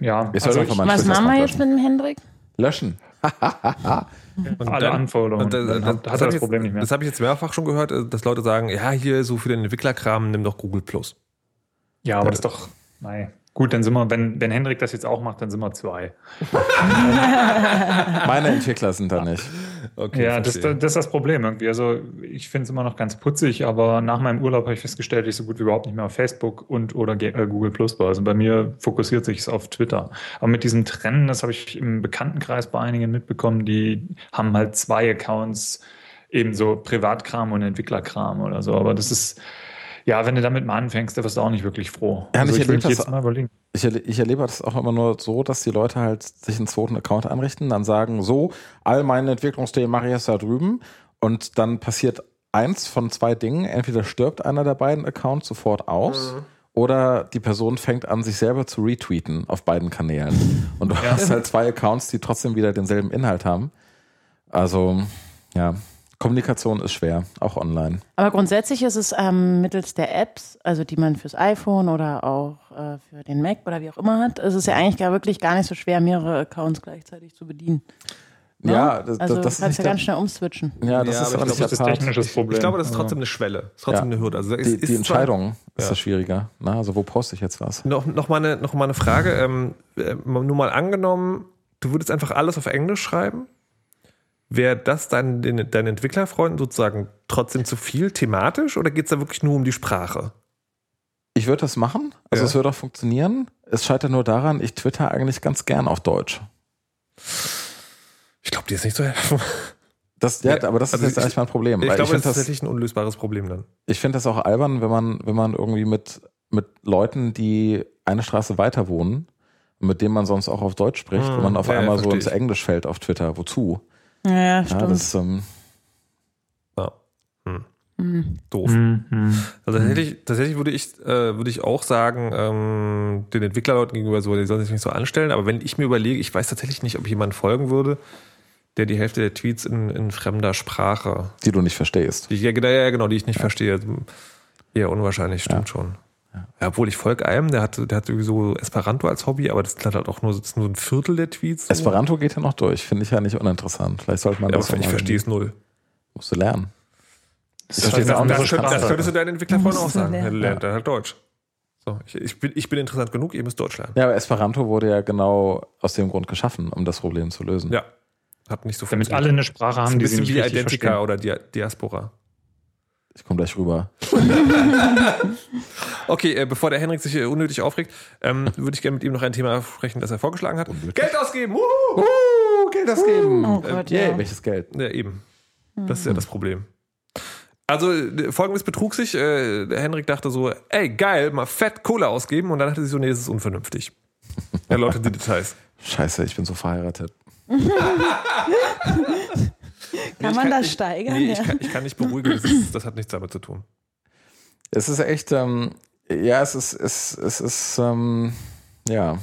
Ja, Ich soll also mal Was machen wir jetzt mit dem Hendrik? Löschen. Und alle dann- unfollowen. Und dann das, hat, das, hat er das ich Problem jetzt, nicht mehr. Das habe ich jetzt mehrfach schon gehört, äh, dass Leute sagen, ja, hier so für den Entwicklerkram, nimm doch Google Plus. Ja, aber das ist doch, nein. Gut, dann sind wir, wenn, wenn Hendrik das jetzt auch macht, dann sind wir zwei. Meine Entwickler sind da nicht. Okay, ja, das, das ist das Problem irgendwie. Also ich finde es immer noch ganz putzig, aber nach meinem Urlaub habe ich festgestellt, dass ich so gut wie überhaupt nicht mehr auf Facebook und oder äh, Google Plus war. Also bei mir fokussiert sich es auf Twitter. Aber mit diesem Trennen, das habe ich im Bekanntenkreis bei einigen mitbekommen, die haben halt zwei Accounts, eben so Privatkram und Entwicklerkram oder so. Aber das ist, ja, wenn du damit mal anfängst, dann wirst du auch nicht wirklich froh. Ja, also ich ich erlebe das-. Ich, ich erlebe das auch immer nur so, dass die Leute halt sich einen zweiten Account einrichten, dann sagen, so, all meine Entwicklungsthemen mache ich jetzt da drüben und dann passiert eins von zwei Dingen. Entweder stirbt einer der beiden Accounts sofort aus oder die Person fängt an, sich selber zu retweeten auf beiden Kanälen. Und du hast halt zwei Accounts, die trotzdem wieder denselben Inhalt haben. Also, ja, Kommunikation ist schwer, auch online. Aber grundsätzlich ist es ähm, mittels der Apps, also die man fürs iPhone oder auch äh, für den Mac oder wie auch immer hat, ist es ja eigentlich gar wirklich gar nicht so schwer, mehrere Accounts gleichzeitig zu bedienen. Ne? Ja, das, also das ist kannst ja ganz schnell umswitchen. ja, das Ja, ist aber ich nicht glaub, der Das ist technisches Problem. Ich glaube, das ist trotzdem eine Schwelle. Das ist trotzdem Ja. eine Hürde. Also Die, ist die zwar- Entscheidung ist Ja. das schwieriger. Na, also wo poste ich jetzt was? Noch, noch, mal eine, noch mal eine Frage. Ähm, äh, nur mal angenommen, du würdest einfach alles auf Englisch schreiben. Wäre das dein, den, deinen Entwicklerfreunden sozusagen trotzdem zu viel thematisch oder geht es da wirklich nur um die Sprache? Ich würde das machen. Also Ja. es würde auch funktionieren. Es scheitert nur daran, ich twitter eigentlich ganz gern auf Deutsch. Ich glaube, dir ist nicht so helfen. Das, ja, Ja, aber das also ist jetzt ich- eigentlich mein Problem. Ich glaube, ich das finde ist das, tatsächlich ein unlösbares Problem dann. ich find das auch albern, wenn man, wenn man irgendwie mit, mit Leuten, die eine Straße weiter wohnen, mit denen man sonst auch auf Deutsch spricht, Hm, wenn man auf ja, einmal so ins. Englisch fällt auf Twitter. Wozu? Ja, Ja, stimmt. das, ähm, Ja. Hm. Hm. Doof. Mhm. Also tatsächlich, tatsächlich würde ich, äh, würde ich auch sagen, ähm, den Entwicklerleuten gegenüber so, die sollen sich nicht so anstellen. Aber wenn ich mir überlege, ich weiß tatsächlich nicht, ob ich jemandem folgen würde, der die Hälfte der Tweets in, in fremder Sprache, die du nicht verstehst. die ja, genau- ja, genau, die ich nicht verstehe, eher unwahrscheinlich, stimmt schon. Ja. obwohl ich folge einem, der hat, der hat sowieso Esperanto als Hobby, aber das ist halt auch nur, das nur ein Viertel der Tweets. so. Esperanto geht ja noch durch. Finde ich ja nicht uninteressant. Vielleicht sollte man Ja, aber das auch ich verstehe es null. Musst du lernen. Das Das ist halt auch Das, könnt, das Sprache. könntest du deinen Entwicklerfreunden auch Musst du sagen. Er lernen. lernt dann halt Deutsch. So, ich, ich, bin, ich bin interessant genug, ihr müsst Deutsch lernen. Ja, aber Esperanto wurde ja genau aus dem Grund geschaffen, um das Problem zu lösen. Ja. Hat nicht so Damit alle eine Sprache Das ist haben, ein die sie bisschen nicht wie Identica verstehen. oder Dia Diaspora. Ich komme gleich rüber. Okay, äh, bevor der Henrik sich äh, unnötig aufregt, ähm, würde ich gerne mit ihm noch ein Thema sprechen, das er vorgeschlagen hat. Geld ausgeben! Wuhu! Uh, Geld ausgeben. Oh Gott, Yay, ja. welches Geld? Ja, eben. Das ist ja das Problem. Also, äh, folgendes betrug sich. Äh, der Henrik dachte so, ey, geil, mal fett Kohle ausgeben. Und dann dachte sie so, nee, das ist unvernünftig. Er lautet die Details. Scheiße, ich bin so verheiratet. Kann man das steigern? Nee, ja. ich, kann, ich kann nicht beruhigen, das, ist, das hat nichts damit zu tun. Es ist echt, ähm, ja, es ist, es, es ist, ähm, ja,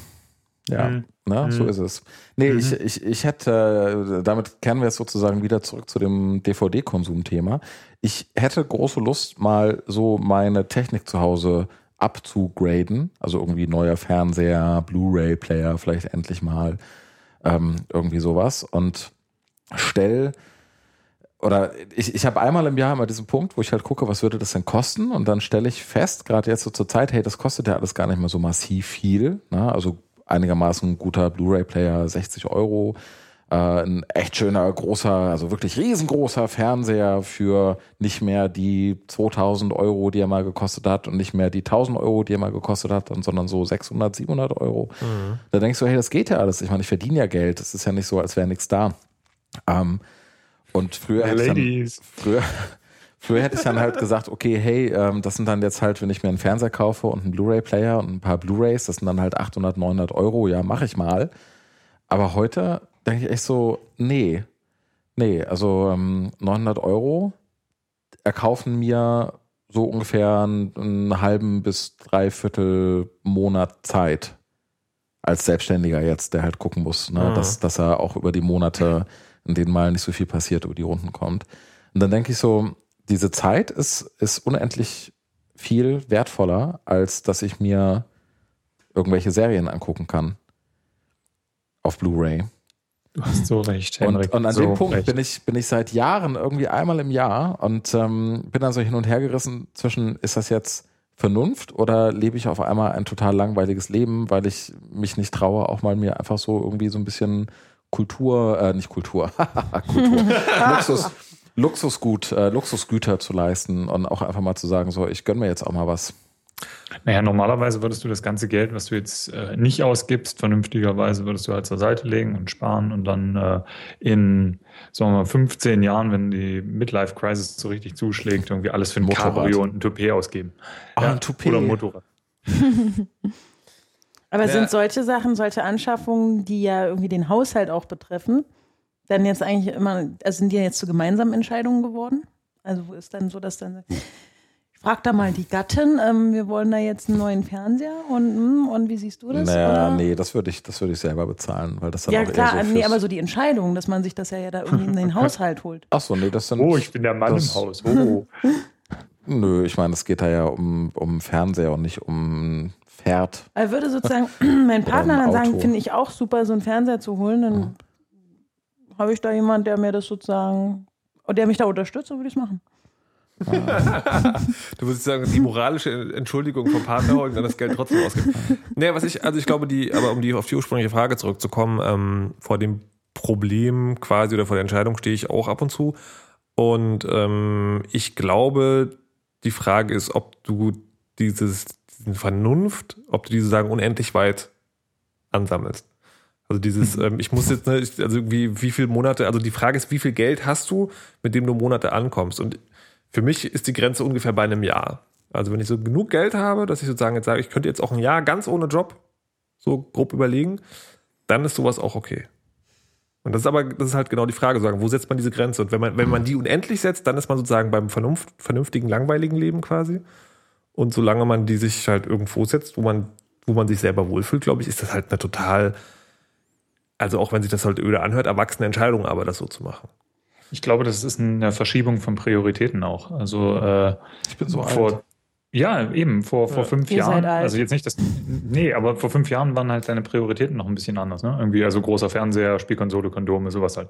ja, Mhm. ne, so Mhm. ist es. Nee, ich, ich, ich hätte, äh, damit kehren wir jetzt sozusagen wieder zurück zu dem DVD-Konsum-Thema. Ich hätte große Lust, mal so meine Technik zu Hause abzugraden, also irgendwie neuer Fernseher, Blu-ray-Player, vielleicht endlich mal ähm, irgendwie sowas und stell oder ich, ich habe einmal im Jahr immer diesen Punkt, wo ich halt gucke, was würde das denn kosten? Und dann stelle ich fest, gerade jetzt so zur Zeit, hey, das kostet ja alles gar nicht mehr so massiv viel. Ne? Also einigermaßen guter Blu-ray-Player, 60 Euro. Äh, ein echt schöner, großer, also wirklich riesengroßer Fernseher für nicht mehr die 2000 Euro, die er mal gekostet hat und nicht mehr die 1000 Euro, die er mal gekostet hat, sondern so 600, 700 Euro. Mhm. Da denkst du, hey, das geht ja alles. Ich meine, ich verdiene ja Geld. Es ist ja nicht so, als wäre nichts da. Ähm, und früher hätte ich dann, früher, früher hätte ich dann halt gesagt, okay, hey, ähm, das sind dann jetzt halt, wenn ich mir einen Fernseher kaufe und einen Blu-ray-Player und ein paar Blu-rays, das sind dann halt 800, 900 Euro. Ja, mache ich mal. Aber heute denke ich echt so, nee, nee, also ähm, 900 Euro erkaufen mir so ungefähr einen, einen halben bis dreiviertel Monat Zeit als Selbstständiger jetzt, der halt gucken muss, ne, mhm. dass, dass er auch über die Monate in denen mal nicht so viel passiert, über die Runden kommt. Und dann denke ich so, diese Zeit ist, ist unendlich viel wertvoller, als dass ich mir irgendwelche Serien angucken kann. Auf Blu-ray. Du hast so recht, Henrik. Und, und an so dem Punkt recht. bin ich, bin ich seit Jahren irgendwie einmal im Jahr und ähm, bin dann so hin und her gerissen zwischen, ist das jetzt Vernunft oder lebe ich auf einmal ein total langweiliges Leben, weil ich mich nicht traue, auch mal mir einfach so irgendwie so ein bisschen Kultur, äh, nicht Kultur, Kultur, Luxus, Luxusgut, äh, Luxusgüter zu leisten und auch einfach mal zu sagen, so, ich gönne mir jetzt auch mal was. Naja, normalerweise würdest du das ganze Geld, was du jetzt äh, nicht ausgibst, vernünftigerweise würdest du halt zur Seite legen und sparen und dann äh, in, sagen wir mal, 15 Jahren, wenn die Midlife-Crisis so richtig zuschlägt, irgendwie alles für ein Motorrad. Cabrio und ein Toupet ausgeben. Ah, ein Toupet. Oder ein Motorrad. Aber Ja. sind solche Sachen, solche Anschaffungen, die ja irgendwie den Haushalt auch betreffen, dann jetzt eigentlich immer, also sind die ja jetzt zu gemeinsamen Entscheidungen geworden? Also wo ist dann so, dass dann, ich frag da mal die Gattin, ähm, wir wollen da jetzt einen neuen Fernseher und, hm, und wie siehst du das? Naja, oder? nee, das würde ich, das würde ich selber bezahlen, weil das dann Ja auch klar, eher so nee, aber so die Entscheidung, dass man sich das ja, ja da irgendwie in den Haushalt holt. Ach so, nee, das sind. Oh, ich bin der Mann das- im Haus. Oh. Nö, ich meine, es geht da ja um, um Fernseher und nicht um Pferd. Er würde sozusagen mein Partner dann sagen, finde ich auch super, so einen Fernseher zu holen, dann habe ich da jemand, der mir das sozusagen, der mich da unterstützt, dann würde ich es machen. Du würdest sagen, die moralische Entschuldigung vom Partner holen und dann das Geld trotzdem ausgeben. Nee, was ich, also ich glaube, die, aber um die auf die ursprüngliche Frage zurückzukommen, ähm, vor dem Problem quasi oder vor der Entscheidung stehe ich auch ab und zu. Und ähm, ich glaube, die Frage ist, ob du dieses diesen Vernunft, ob du diese sagen unendlich weit ansammelst. Also dieses, ähm, ich muss jetzt, ne, ich, also wie, wie viele Monate, also die Frage ist, wie viel Geld hast du, mit dem du Monate ankommst? Und für mich ist die Grenze ungefähr bei einem Jahr. Also wenn ich so genug Geld habe, dass ich sozusagen jetzt sage, ich könnte jetzt auch ein Jahr ganz ohne Job so grob überlegen, dann ist sowas auch okay. Und das ist aber, das ist halt genau die Frage, sagen, wo setzt man diese Grenze? Und wenn man, wenn man die unendlich setzt, dann ist man sozusagen beim vernunft, vernünftigen, langweiligen Leben quasi. Und solange man die sich halt irgendwo setzt, wo man, wo man sich selber wohlfühlt, glaube ich, ist das halt eine total, also auch wenn sich das halt öde anhört, erwachsene Entscheidung, aber das so zu machen. Ich glaube, das ist eine Verschiebung von Prioritäten auch. Also äh, Ich bin so vor, alt. Ja, eben, vor, vor fünf Ihr Jahren. seid alt. Also jetzt nicht das. Nee, aber vor fünf Jahren waren halt deine Prioritäten noch ein bisschen anders, ne? Irgendwie, also großer Fernseher, Spielkonsole, Kondome, sowas halt.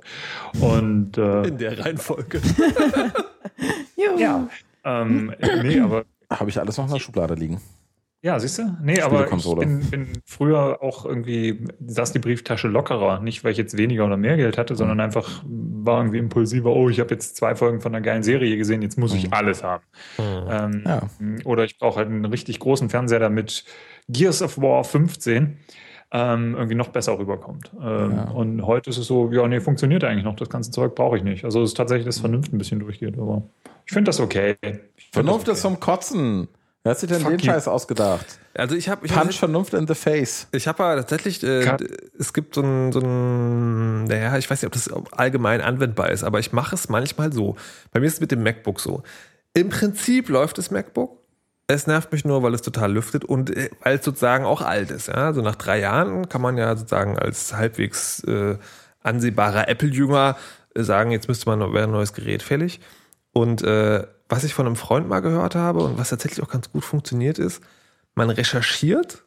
Und äh, In der Reihenfolge. Juhu. ja. Ähm, nee, aber Habe ich alles noch in der Schublade liegen. Ja, siehst du? Nee, aber ich bin, bin früher auch irgendwie, saß die Brieftasche lockerer. Nicht, weil ich jetzt weniger oder mehr Geld hatte, sondern einfach war irgendwie impulsiver, oh, ich habe jetzt zwei Folgen von einer geilen Serie gesehen, jetzt muss ich alles haben. Ähm, Ja. Oder ich brauche halt einen richtig großen Fernseher, damit Gears of War 15 ähm, irgendwie noch besser rüberkommt. Ähm, Ja. Und heute ist es so, ja, nee, funktioniert eigentlich noch, das ganze Zeug brauche ich nicht. Also es ist tatsächlich, dass Vernunft ein bisschen durchgeht, aber ich finde das okay. Vernunft das ist zum Kotzen. Wer hat sich denn Fuck den you. Scheiß ausgedacht? Also ich habe ich Punch Vernunft in the face. Ich habe ja tatsächlich, äh, es gibt so ein, so ein, naja, ich weiß nicht, ob das allgemein anwendbar ist, aber ich mache es manchmal so. Bei mir ist es mit dem MacBook so. Im Prinzip läuft das MacBook. Es nervt mich nur, weil es total lüftet und äh, weil es sozusagen auch alt ist. Ja? So nach drei Jahren kann man ja sozusagen als halbwegs äh, ansehbarer Apple-Jünger äh, sagen, jetzt müsste man wäre ein neues Gerät fällig. Und äh, was ich von einem Freund mal gehört habe und was tatsächlich auch ganz gut funktioniert ist, man recherchiert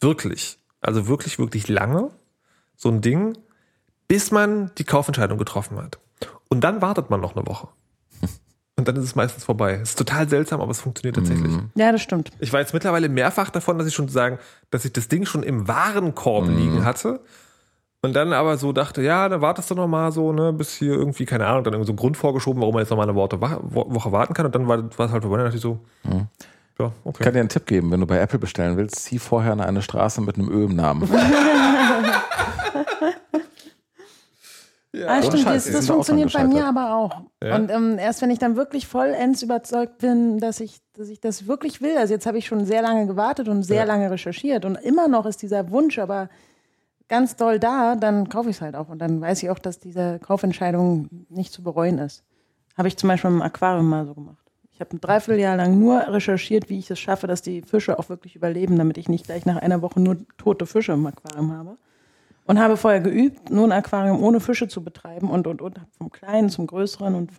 wirklich, also wirklich, wirklich lange so ein Ding, bis man die Kaufentscheidung getroffen hat. Und dann wartet man noch eine Woche. Und dann ist es meistens vorbei. Es ist total seltsam, aber es funktioniert tatsächlich. Mhm. Ja, das stimmt. Ich war jetzt mittlerweile mehrfach davon, dass ich schon sagen, dass ich das Ding schon im Warenkorb Mhm. liegen hatte. Und dann aber so dachte, ja, dann wartest du noch mal so, ne, bis hier irgendwie, keine Ahnung, dann irgendwie so ein Grund vorgeschoben, warum man jetzt noch mal eine Woche, Woche warten kann. Und dann war es halt vorbei. Dann dachte ich so, Mhm. ja, Ich okay. kann dir einen Tipp geben, wenn du bei Apple bestellen willst, zieh vorher an eine Straße mit einem Ö im Namen. ah, stimmt, Scheiß, das, das funktioniert bei mir aber auch. Ja. Und ähm, erst wenn ich dann wirklich vollends überzeugt bin, dass ich, dass ich das wirklich will, also jetzt habe ich schon sehr lange gewartet und sehr Ja. lange recherchiert und immer noch ist dieser Wunsch aber ganz doll da, dann kaufe ich es halt auch. Und dann weiß ich auch, dass diese Kaufentscheidung nicht zu bereuen ist. Habe ich zum Beispiel im Aquarium mal so gemacht. Ich habe ein Dreivierteljahr lang nur recherchiert, wie ich es schaffe, dass die Fische auch wirklich überleben, damit ich nicht gleich nach einer Woche nur tote Fische im Aquarium habe. Und habe vorher geübt, nur ein Aquarium ohne Fische zu betreiben und, und, und, vom Kleinen zum Größeren und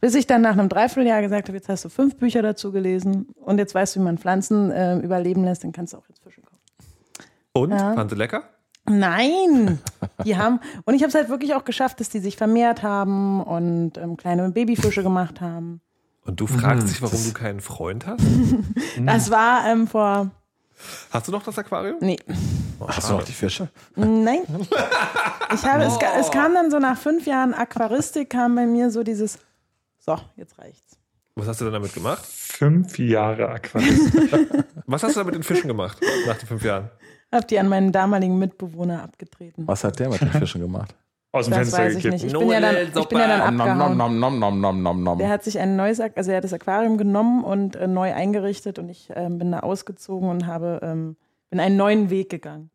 bis ich dann nach einem Dreivierteljahr gesagt habe, jetzt hast du fünf Bücher dazu gelesen und jetzt weißt du, wie man Pflanzen äh, überleben lässt, dann kannst du auch jetzt Fische kaufen. Und? Ja. Fanden sie lecker? Nein, die haben und ich habe es halt wirklich auch geschafft, dass die sich vermehrt haben und ähm, kleine Babyfische gemacht haben. Und du fragst dich, warum du keinen Freund hast? Das war ähm, vor Hast du noch das Aquarium? nee, Oh, Hast du noch die Fische? nein. Ich habe es, ka- es kam dann so nach fünf Jahren Aquaristik kam bei mir so dieses so jetzt reicht's. Was hast du dann damit gemacht? Fünf Jahre Aquarium. Was hast du dann mit den Fischen gemacht nach den fünf Jahren? Hab die an meinen damaligen Mitbewohner abgetreten. Was hat der mit den Fischen gemacht? Aus dem Das Fenster weiß ich gekippt. nicht. Ich bin ja dann, ich bin ja dann Nom, nom, abgehauen. nom, nom, nom, nom, nom, nom. Der hat sich ein neues, also er hat das Aquarium genommen und äh, neu eingerichtet und ich ähm, bin da ausgezogen und habe ähm, bin einen neuen Weg gegangen.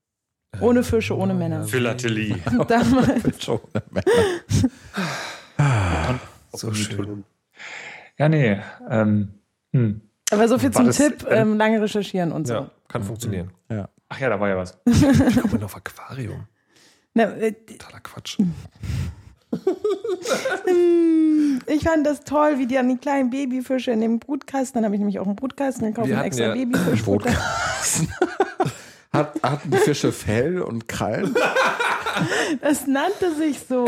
Ohne Fische, ohne Männer. Philatelie. Damals. Schon. So schön. Ja, nee. Ähm, hm. Aber so viel War zum das, Tipp, äh, ähm, lange recherchieren und so. Ja, kann funktionieren. Ach ja, da war ja was. Kommt man auf Aquarium? Na, äh, Totaler Quatsch. ich fand das toll, wie die an die kleinen Babyfische in dem Brutkasten, dann habe ich nämlich auch einen Brutkasten gekauft, Wir ein hatten extra ja- Babyfischfutter. Brotkasten. Hat, hatten die Fische Fell und Krallen? Das nannte sich so,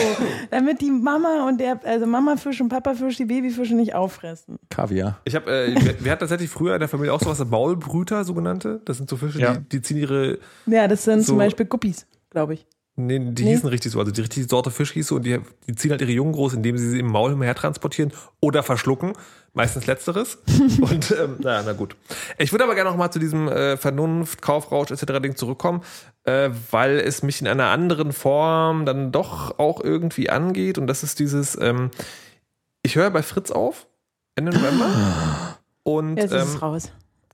damit die Mama und der, also Mamafisch und Papafisch die Babyfische nicht auffressen. Kaviar. Ich habe, äh, wir, wir hatten tatsächlich früher in der Familie auch sowas, Maulbrüter, sogenannte. Das sind so Fische, Ja. die, die ziehen ihre, Ja, das sind So- zum Beispiel Guppies, glaube ich. nee, die Nee. hießen richtig so, also die richtige Sorte Fisch hieß so und die, die ziehen halt ihre Jungen groß, indem sie sie im Maul umher transportieren oder verschlucken. Meistens letzteres. und ähm, naja, na gut. Ich würde aber gerne noch mal zu diesem äh, Vernunft, Kaufrausch etc. Ding zurückkommen, äh, weil es mich in einer anderen Form dann doch auch irgendwie angeht und das ist dieses, ähm, ich höre bei Fritz auf, Ende November. Und Jetzt ist ähm, es raus.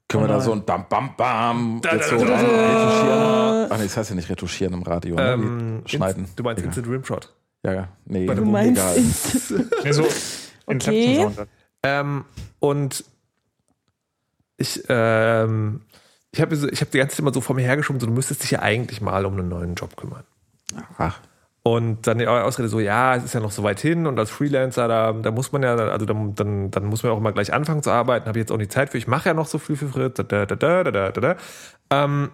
Können wir da so ein Bam Bam Bam Da, jetzt da, so da, da. retuschieren? Ach nee, das heißt ja nicht retuschieren im Radio. Ne? ähm, Schneiden. Inst- du meinst Egal. Instant Rimshot. Ja, ja. Nee, Bei Du dem meinst egal. ins- Nee, so Inception Sound. Ähm, und ich, ähm, ich habe ich hab die ganze Zeit immer so vor mir hergeschoben, so, du müsstest dich ja eigentlich mal um einen neuen Job kümmern. Ach, Und dann die Ausrede so, ja, es ist ja noch so weit hin und als Freelancer, da, da muss man ja, also dann, dann, dann muss man auch immer gleich anfangen zu arbeiten, habe ich jetzt auch nicht Zeit für, ich mache ja noch so viel für Fritz, da, da, da, da, da, da, da. Ähm,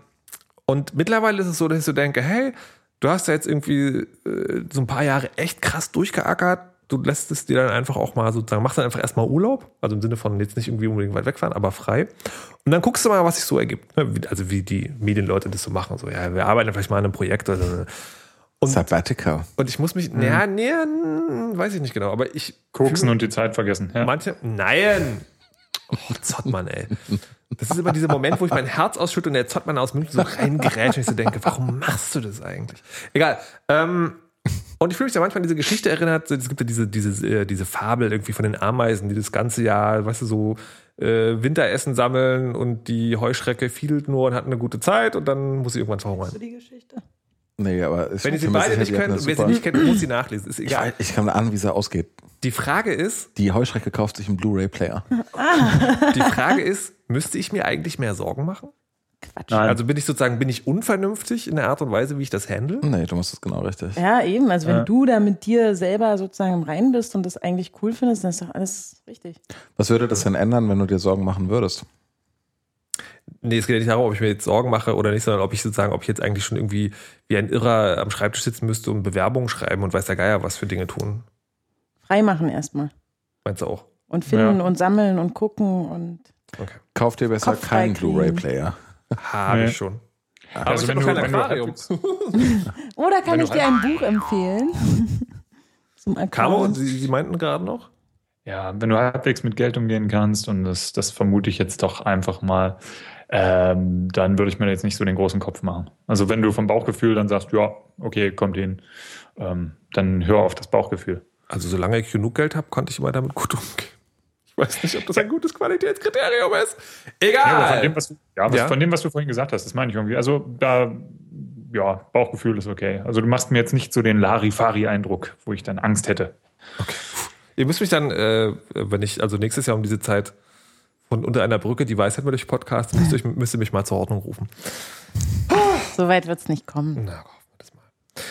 und mittlerweile ist es so, dass ich so denke, hey, du hast ja jetzt irgendwie äh, so ein paar Jahre echt krass durchgeackert, du lässt es dir dann einfach auch mal sozusagen, machst dann einfach erstmal Urlaub, also im Sinne von jetzt nicht irgendwie unbedingt weit wegfahren, aber frei. Und dann guckst du mal, was sich so ergibt. ne? Wie- Also wie die Medienleute das so machen. So, ja, wir arbeiten vielleicht mal an einem Projekt oder so. Und Sabbatical. und ich muss mich, naja, nee, weiß ich nicht genau, aber ich. Koksen und die Zeit vergessen. Ja. Manche, nein! Oh, Zottmann, ey. Das ist immer dieser Moment, wo ich mein Herz ausschütte und der Zottmann aus München so reingerätscht und ich so denke, warum machst du das eigentlich? Egal. Ähm, und ich fühle mich da manchmal an diese Geschichte erinnert, es gibt ja diese, diese, äh, diese Fabel irgendwie von den Ameisen, die das ganze Jahr, weißt du, so äh, Winteressen sammeln und die Heuschrecke fiedelt nur und hat eine gute Zeit und dann muss sie irgendwann verhungern. So die Geschichte. Nee, aber ich Wenn ihr sie beide nicht kennt wer sie nicht kennt, muss sie nachlesen. Ist ich, egal. weiß- ich kann ahnen, wie sie ausgeht. Die Frage ist, Die Heuschrecke kauft sich einen Blu-ray-Player. Die Frage ist, müsste ich mir eigentlich mehr Sorgen machen? Quatsch. Nein. Also bin ich sozusagen, bin ich unvernünftig in der Art und Weise, wie ich das handle? Nee, du machst es genau richtig. Ja, eben. Also wenn Ja. du da mit dir selber sozusagen im Reinen bist und das eigentlich cool findest, dann ist doch alles richtig. Was würde das denn ändern, wenn du dir Sorgen machen würdest? Nee, es geht ja nicht darum, ob ich mir jetzt Sorgen mache oder nicht, sondern ob ich sozusagen, ob ich jetzt eigentlich schon irgendwie wie ein Irrer am Schreibtisch sitzen müsste und Bewerbungen schreiben und weiß der Geier was für Dinge tun. freimachen erstmal. Meinst du auch? Und finden Ja. und sammeln und gucken und Okay. Kauft ihr besser Kopf keinen. Blu-ray-Player. Habe Nee. ich schon. Aber Also ich wenn habe noch du- kein Aquarium. Oder kann Wenn ich dir ein Buch empfehlen? Zum Caro. Sie, Sie meinten gerade noch? Ja, wenn du halbwegs mit Geld umgehen kannst, und das, das vermute ich jetzt doch einfach mal, ähm, dann würde ich mir jetzt nicht so den großen Kopf machen. Also wenn du vom Bauchgefühl dann sagst, ja, okay, kommt hin, ähm, dann hör auf das Bauchgefühl. Also solange ich genug Geld habe, konnte ich immer damit gut umgehen. Ich weiß nicht, ob das ein gutes Qualitätskriterium ist. Ja, Egal. von dem, was du, ja, was, Ja. von dem, was du vorhin gesagt hast, das meine ich irgendwie. Also da, ja, Bauchgefühl ist okay. Also du machst mir jetzt nicht so den Larifari-Eindruck, wo ich dann Angst hätte. Ihr müsst mich dann, äh, wenn ich, also nächstes Jahr um diese Zeit von unter einer Brücke die Weisheit mit euch Podcast, müsst ihr, müsst ihr mich mal zur Ordnung rufen. So weit wird es nicht kommen. Na, hoffen wir das mal.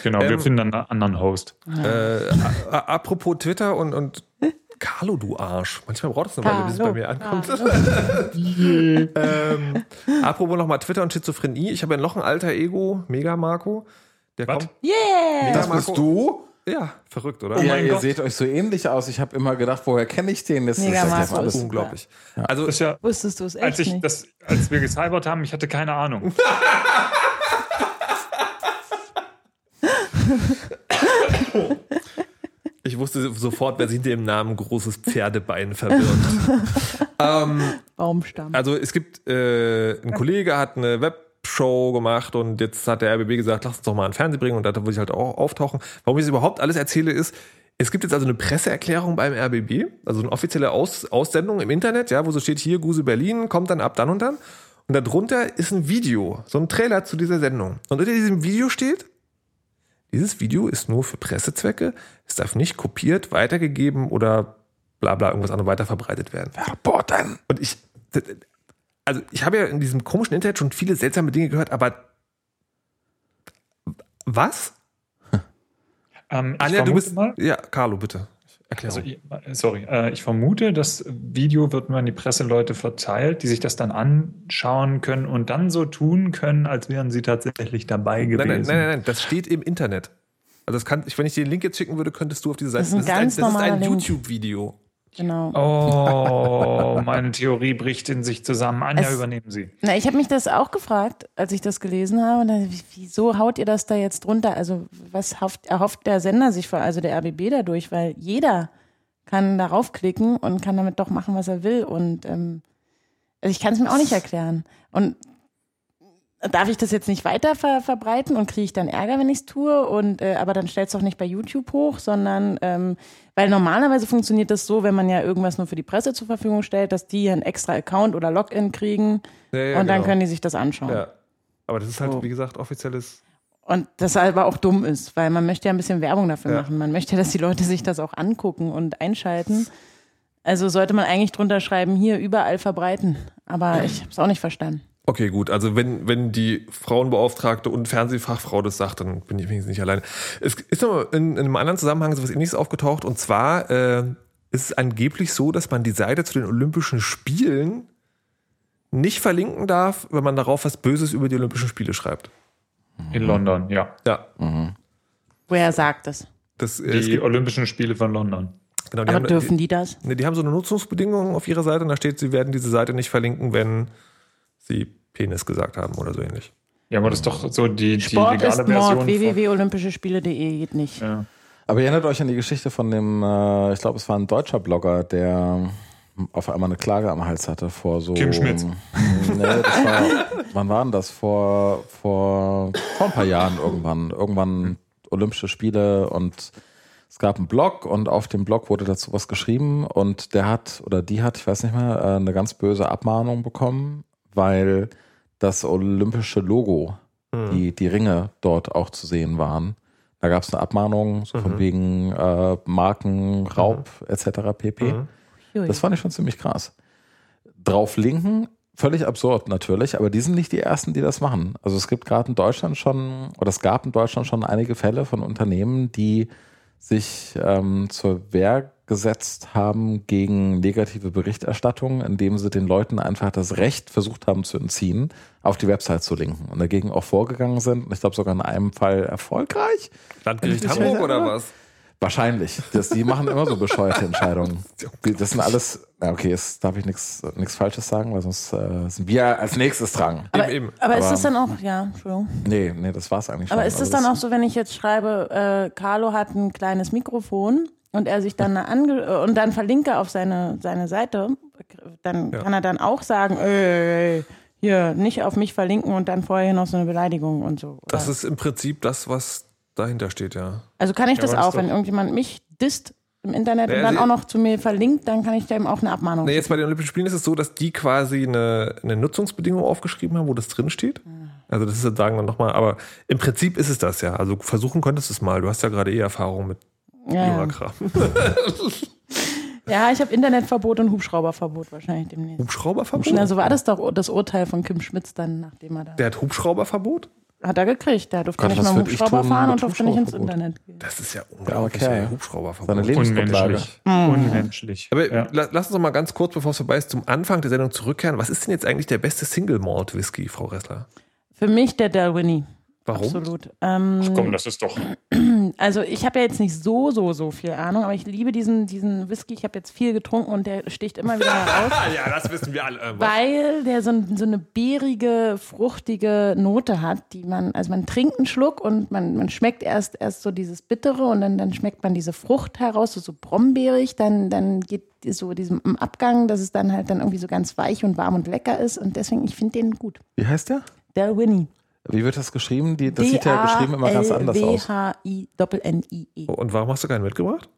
Genau, Ähm, wir finden dann einen anderen Host. Äh, apropos Twitter und, und Carlo, du Arsch. Manchmal braucht es eine Weile, bis es bei mir ankommt. ähm, apropos nochmal Twitter und Schizophrenie. Ich habe ja noch ein alter Ego, Mega Marco. Der Was? kommt. Yeah! Das Marco. bist du? Ja, verrückt, oder? Oh ja, ihr Gott. seht euch so ähnlich aus. Ich habe immer gedacht, woher kenne ich den? Das Mega ist ja Marco. alles. Unglaublich. Also, Das ist ja, Wusstest du es echt als ich nicht? das, als wir gecybert haben, ich hatte keine Ahnung. ich wusste sofort, wer sich hinter dem Namen großes Pferdebein verbirgt. ähm, Baumstamm. Also es gibt, äh, ein Kollege hat eine Webshow gemacht und jetzt hat der RBB gesagt, lass uns doch mal einen Fernsehen bringen und da würde ich halt auch auftauchen. Warum ich das überhaupt alles erzähle ist, es gibt jetzt also eine Presseerklärung beim RBB, also eine offizielle Aus Aussendung im Internet, ja, wo so steht hier Guse Berlin, kommt dann ab dann und dann. Und darunter ist ein Video, so ein Trailer zu dieser Sendung. Und unter diesem Video steht, dieses Video ist nur für Pressezwecke, es darf nicht kopiert, weitergegeben oder bla bla irgendwas anderes weiterverbreitet werden. Verboten. Und ich, also ich habe ja in diesem komischen Internet schon viele seltsame Dinge gehört, aber was? Ähm, ich Anja, du bist, mal, ja, Carlo, bitte. Also, ich- sorry, äh, ich vermute, das Video wird nur an die Presseleute verteilt, die sich das dann anschauen können und dann so tun können, als wären sie tatsächlich dabei gewesen. nein, nein, nein, nein, nein, das steht im Internet. Also das kann, ich, wenn ich dir den Link jetzt schicken würde, könntest du auf diese Seite. Das ist ein ganz das ist ein. YouTube-Video. Genau. Oh, meine Theorie bricht in sich zusammen. Anja, Es- übernehmen Sie. Na, ich habe mich das auch gefragt, als ich das gelesen habe. Und dann, wie- wieso haut ihr das da jetzt drunter? Also, was hofft, erhofft der Sender sich, vor, also der RBB dadurch? Weil jeder kann darauf klicken und kann damit doch machen, was er will. Und ähm, also ich kann es mir auch nicht erklären. Und darf ich das jetzt nicht weiter ver verbreiten und kriege ich dann Ärger, wenn ich es tue? Und äh, aber dann stellt es doch nicht bei YouTube hoch, sondern ähm, weil normalerweise funktioniert das so, wenn man ja irgendwas nur für die Presse zur Verfügung stellt, dass die einen extra Account oder Login kriegen Ja, ja, und dann genau. können die sich das anschauen. Ja. Aber das ist halt, So. wie gesagt, offizielles. Und das aber auch dumm ist, weil man möchte ja ein bisschen Werbung dafür Ja. machen. Man möchte, dass die Leute sich das auch angucken und einschalten. Also sollte man eigentlich drunter schreiben, hier überall verbreiten. Aber ich habe es auch nicht verstanden. Okay, gut. Also wenn, wenn die Frauenbeauftragte und Fernsehfachfrau das sagt, dann bin ich wenigstens nicht alleine. Es ist noch in, in einem anderen Zusammenhang so was ähnliches aufgetaucht. Und zwar äh, ist es angeblich so, dass man die Seite zu den Olympischen Spielen nicht verlinken darf, wenn man darauf was Böses über die Olympischen Spiele schreibt. In London, ja. Ja. Woher sagt es? Das, äh, Die Olympischen Spiele von London. genau, die, Aber haben, dürfen die, die das? ne, die haben so eine Nutzungsbedingung auf ihrer Seite und da steht, sie werden diese Seite nicht verlinken, wenn sie Penis gesagt haben oder so ähnlich. Ja, aber das ist doch so die, die Sport legale ist Version. Mord, www.olympischespiele.de geht nicht. Ja. Aber ihr erinnert euch an die Geschichte von dem, äh, ich glaube, es war ein deutscher Blogger, der auf einmal eine Klage am Hals hatte vor so. Kim Schmitz. Nee, das war, wann war denn das? Vor, vor, vor ein paar Jahren irgendwann. Irgendwann Olympische Spiele und es gab einen Blog und auf dem Blog wurde dazu was geschrieben und der hat oder die hat, ich weiß nicht mehr, äh, eine ganz böse Abmahnung bekommen, weil das olympische Logo, die, die Ringe dort auch zu sehen waren. Da gab es eine Abmahnung so von wegen äh, Markenraub etc. pp. Hui. Das fand ich schon ziemlich krass. Drauf linken, völlig absurd natürlich, aber die sind nicht die ersten, die das machen. Also es gibt gerade in Deutschland schon, oder es gab in Deutschland schon einige Fälle von Unternehmen, die sich ähm, zur Wehr gesetzt haben gegen negative Berichterstattung, indem sie den Leuten einfach das Recht versucht haben zu entziehen, auf die Website zu linken und dagegen auch vorgegangen sind. Und ich glaube sogar in einem Fall erfolgreich. Landgericht Hamburg oder was? Wahrscheinlich. Das, die machen immer so bescheuerte Entscheidungen. Das sind alles, ja, okay, jetzt darf ich nichts Falsches sagen, weil sonst äh, sind wir als nächstes dran. Aber, eben. aber ist das dann auch, ja, Entschuldigung. Nee, nee, das war's eigentlich schon. Aber ist das Also dann auch so, wenn ich jetzt schreibe, äh, Carlo hat ein kleines Mikrofon und er sich dann ange und dann verlinke auf seine, seine Seite, dann Ja. kann er dann auch sagen, ey, hier nicht auf mich verlinken und dann vorher noch so eine Beleidigung und so. Das oder? ist im Prinzip das, was dahinter steht, ja. also kann ich Ja, das das auch, wenn irgendjemand mich disst im Internet Ja, und dann auch noch zu mir verlinkt, dann kann ich dem auch eine Abmahnung. Nee, jetzt bei den Olympischen Spielen ist es so, dass die quasi eine, eine Nutzungsbedingung aufgeschrieben haben, wo das drin steht. Also das ist sozusagen dann nochmal, aber im Prinzip ist es das ja. Also versuchen könntest du es mal. Du hast ja gerade eh Erfahrung mit ja, ja. Jura-Kram. ja, ich habe Internetverbot und Hubschrauberverbot wahrscheinlich demnächst. Hubschrauberverbot? Na, so war das doch das Urteil von Kim Schmitz dann, nachdem er da. Der hat Hubschrauberverbot? Hat er gekriegt. Der durfte Gott, nicht mal Hubschrauber tun fahren und durfte nicht ins? Internet gehen. Das ist ja unglaublich. okay. ey, Hubschrauberverbot. Seine Lebensgrundlage. Unmenschlich. Unmenschlich. Aber ja. la- lass uns noch mal ganz kurz, bevor es vorbei ist, zum Anfang der Sendung zurückkehren. Was ist denn jetzt eigentlich der beste Single Malt Whisky, Frau Ressler? Für mich der Dalwhinnie. Warum? Absolut. Ähm, Komm, das ist doch. also ich habe ja jetzt nicht so, so, so viel Ahnung, aber ich liebe diesen, diesen Whisky. Ich habe jetzt viel getrunken und der sticht immer wieder heraus. Ah, ja, das wissen wir alle. Weil der so, so eine beerige, fruchtige Note hat, die man, also man trinkt einen Schluck und man, man schmeckt erst, erst so dieses Bittere und dann, dann schmeckt man diese Frucht heraus, so, so brombeerig, dann, dann geht so diesem im Abgang, dass es dann halt dann irgendwie so ganz weich und warm und lecker ist und deswegen, ich finde den gut. Wie heißt der? Der Winnie. Wie wird das geschrieben? Die, das sieht ja geschrieben immer ganz anders aus. W-H-I-N-N-I-E. Und warum hast du keinen mitgebracht?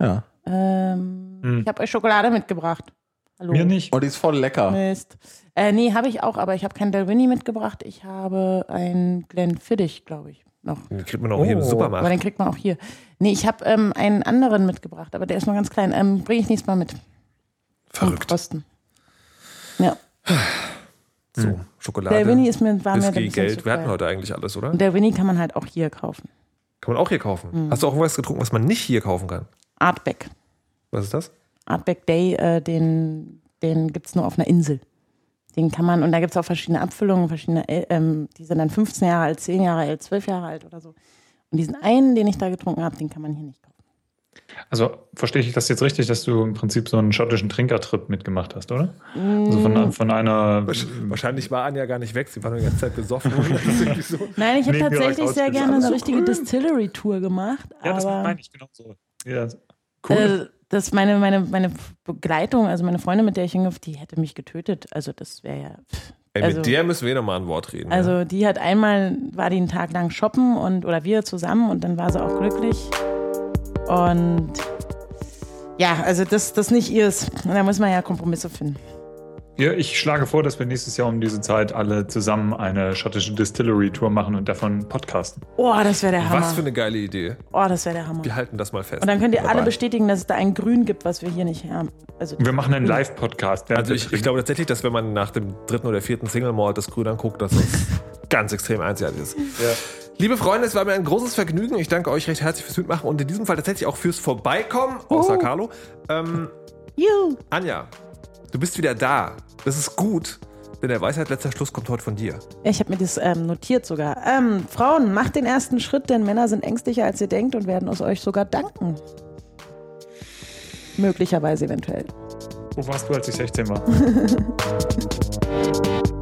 Ja. Ähm, Hm. Ich habe euch Schokolade mitgebracht. Hallo. Mir nicht. Und die ist voll lecker. Mist. Äh, nee, habe ich auch, aber ich habe keinen Dalwhinnie mitgebracht. Ich habe einen Glenfiddich, glaube ich, noch. Den kriegt man auch hier im Oh. Supermarkt. Aber den kriegt man auch hier. Nee, ich habe ähm, einen anderen mitgebracht, aber der ist nur ganz klein. Ähm, Bringe ich nächstes Mal mit. Verrückt. Kosten. Ja. So, Schokolade, Dalwhinnie ist mir, war mir Whisky, bisschen Geld. Wir hatten heute eigentlich alles, oder? Und Dalwhinnie kann man halt auch hier kaufen. Kann man auch hier kaufen. Hm. Hast du auch irgendwas getrunken, was man nicht hier kaufen kann? Artback. Was ist das? Artback Day, äh, den, den gibt es nur auf einer Insel. Den kann man, und da gibt es auch verschiedene Abfüllungen, verschiedene, äh, ähm, die sind dann 15 Jahre alt, 10 Jahre alt, 12 Jahre alt oder so. Und diesen einen, den ich da getrunken habe, den kann man hier nicht kaufen. Also verstehe ich das jetzt richtig, dass du im Prinzip so einen schottischen Trinkertrip mitgemacht hast, oder? Also Mm. von, von einer. Wahrscheinlich war Anja gar nicht weg. Sie war nur die ganze Zeit besoffen. So. Nein, ich habe tatsächlich sehr gerne eine so richtige cool. Distillery-Tour gemacht. Ja, das meine ich genau so. Ja, cool. äh, das meine, meine, meine Begleitung, also meine Freundin, mit der ich hingehe, die hätte mich getötet. Also das wäre ja. Ey, Also- mit der müssen wir nochmal ein Wort reden. ja. Also die hat einmal, war die einen Tag lang shoppen und oder wir zusammen und dann war sie auch glücklich. Und ja, also das, das nicht ihrs. Da muss man ja Kompromisse finden. Ja, ich schlage vor, dass wir nächstes Jahr um diese Zeit alle zusammen eine schottische Distillery-Tour machen und davon podcasten. Oh, das wäre der Hammer. Was für eine geile Idee. oh, das wäre der Hammer. Wir halten das mal fest. Und dann könnt ihr alle bestätigen, dass es da ein Grün gibt, was wir hier nicht haben. Also Wir machen einen Live-Podcast. Also ich, ich glaube tatsächlich, dass wenn man nach dem dritten oder vierten Single Malt das Grün anguckt, dass das ganz extrem einzigartig ist. Liebe Freunde, es war mir ein großes Vergnügen. Ich danke euch recht herzlich fürs Mitmachen und in diesem Fall tatsächlich auch fürs Vorbeikommen, außer Oh. Carlo. Ähm, Juhu. Anja, du bist wieder da. Das ist gut, denn der Weisheit letzter Schluss kommt heute von dir. Ich habe mir das ähm, notiert sogar. Ähm, Frauen, macht den ersten Schritt, denn Männer sind ängstlicher, als ihr denkt und werden aus euch sogar danken. Möglicherweise eventuell. Wo warst du, als ich 16 war?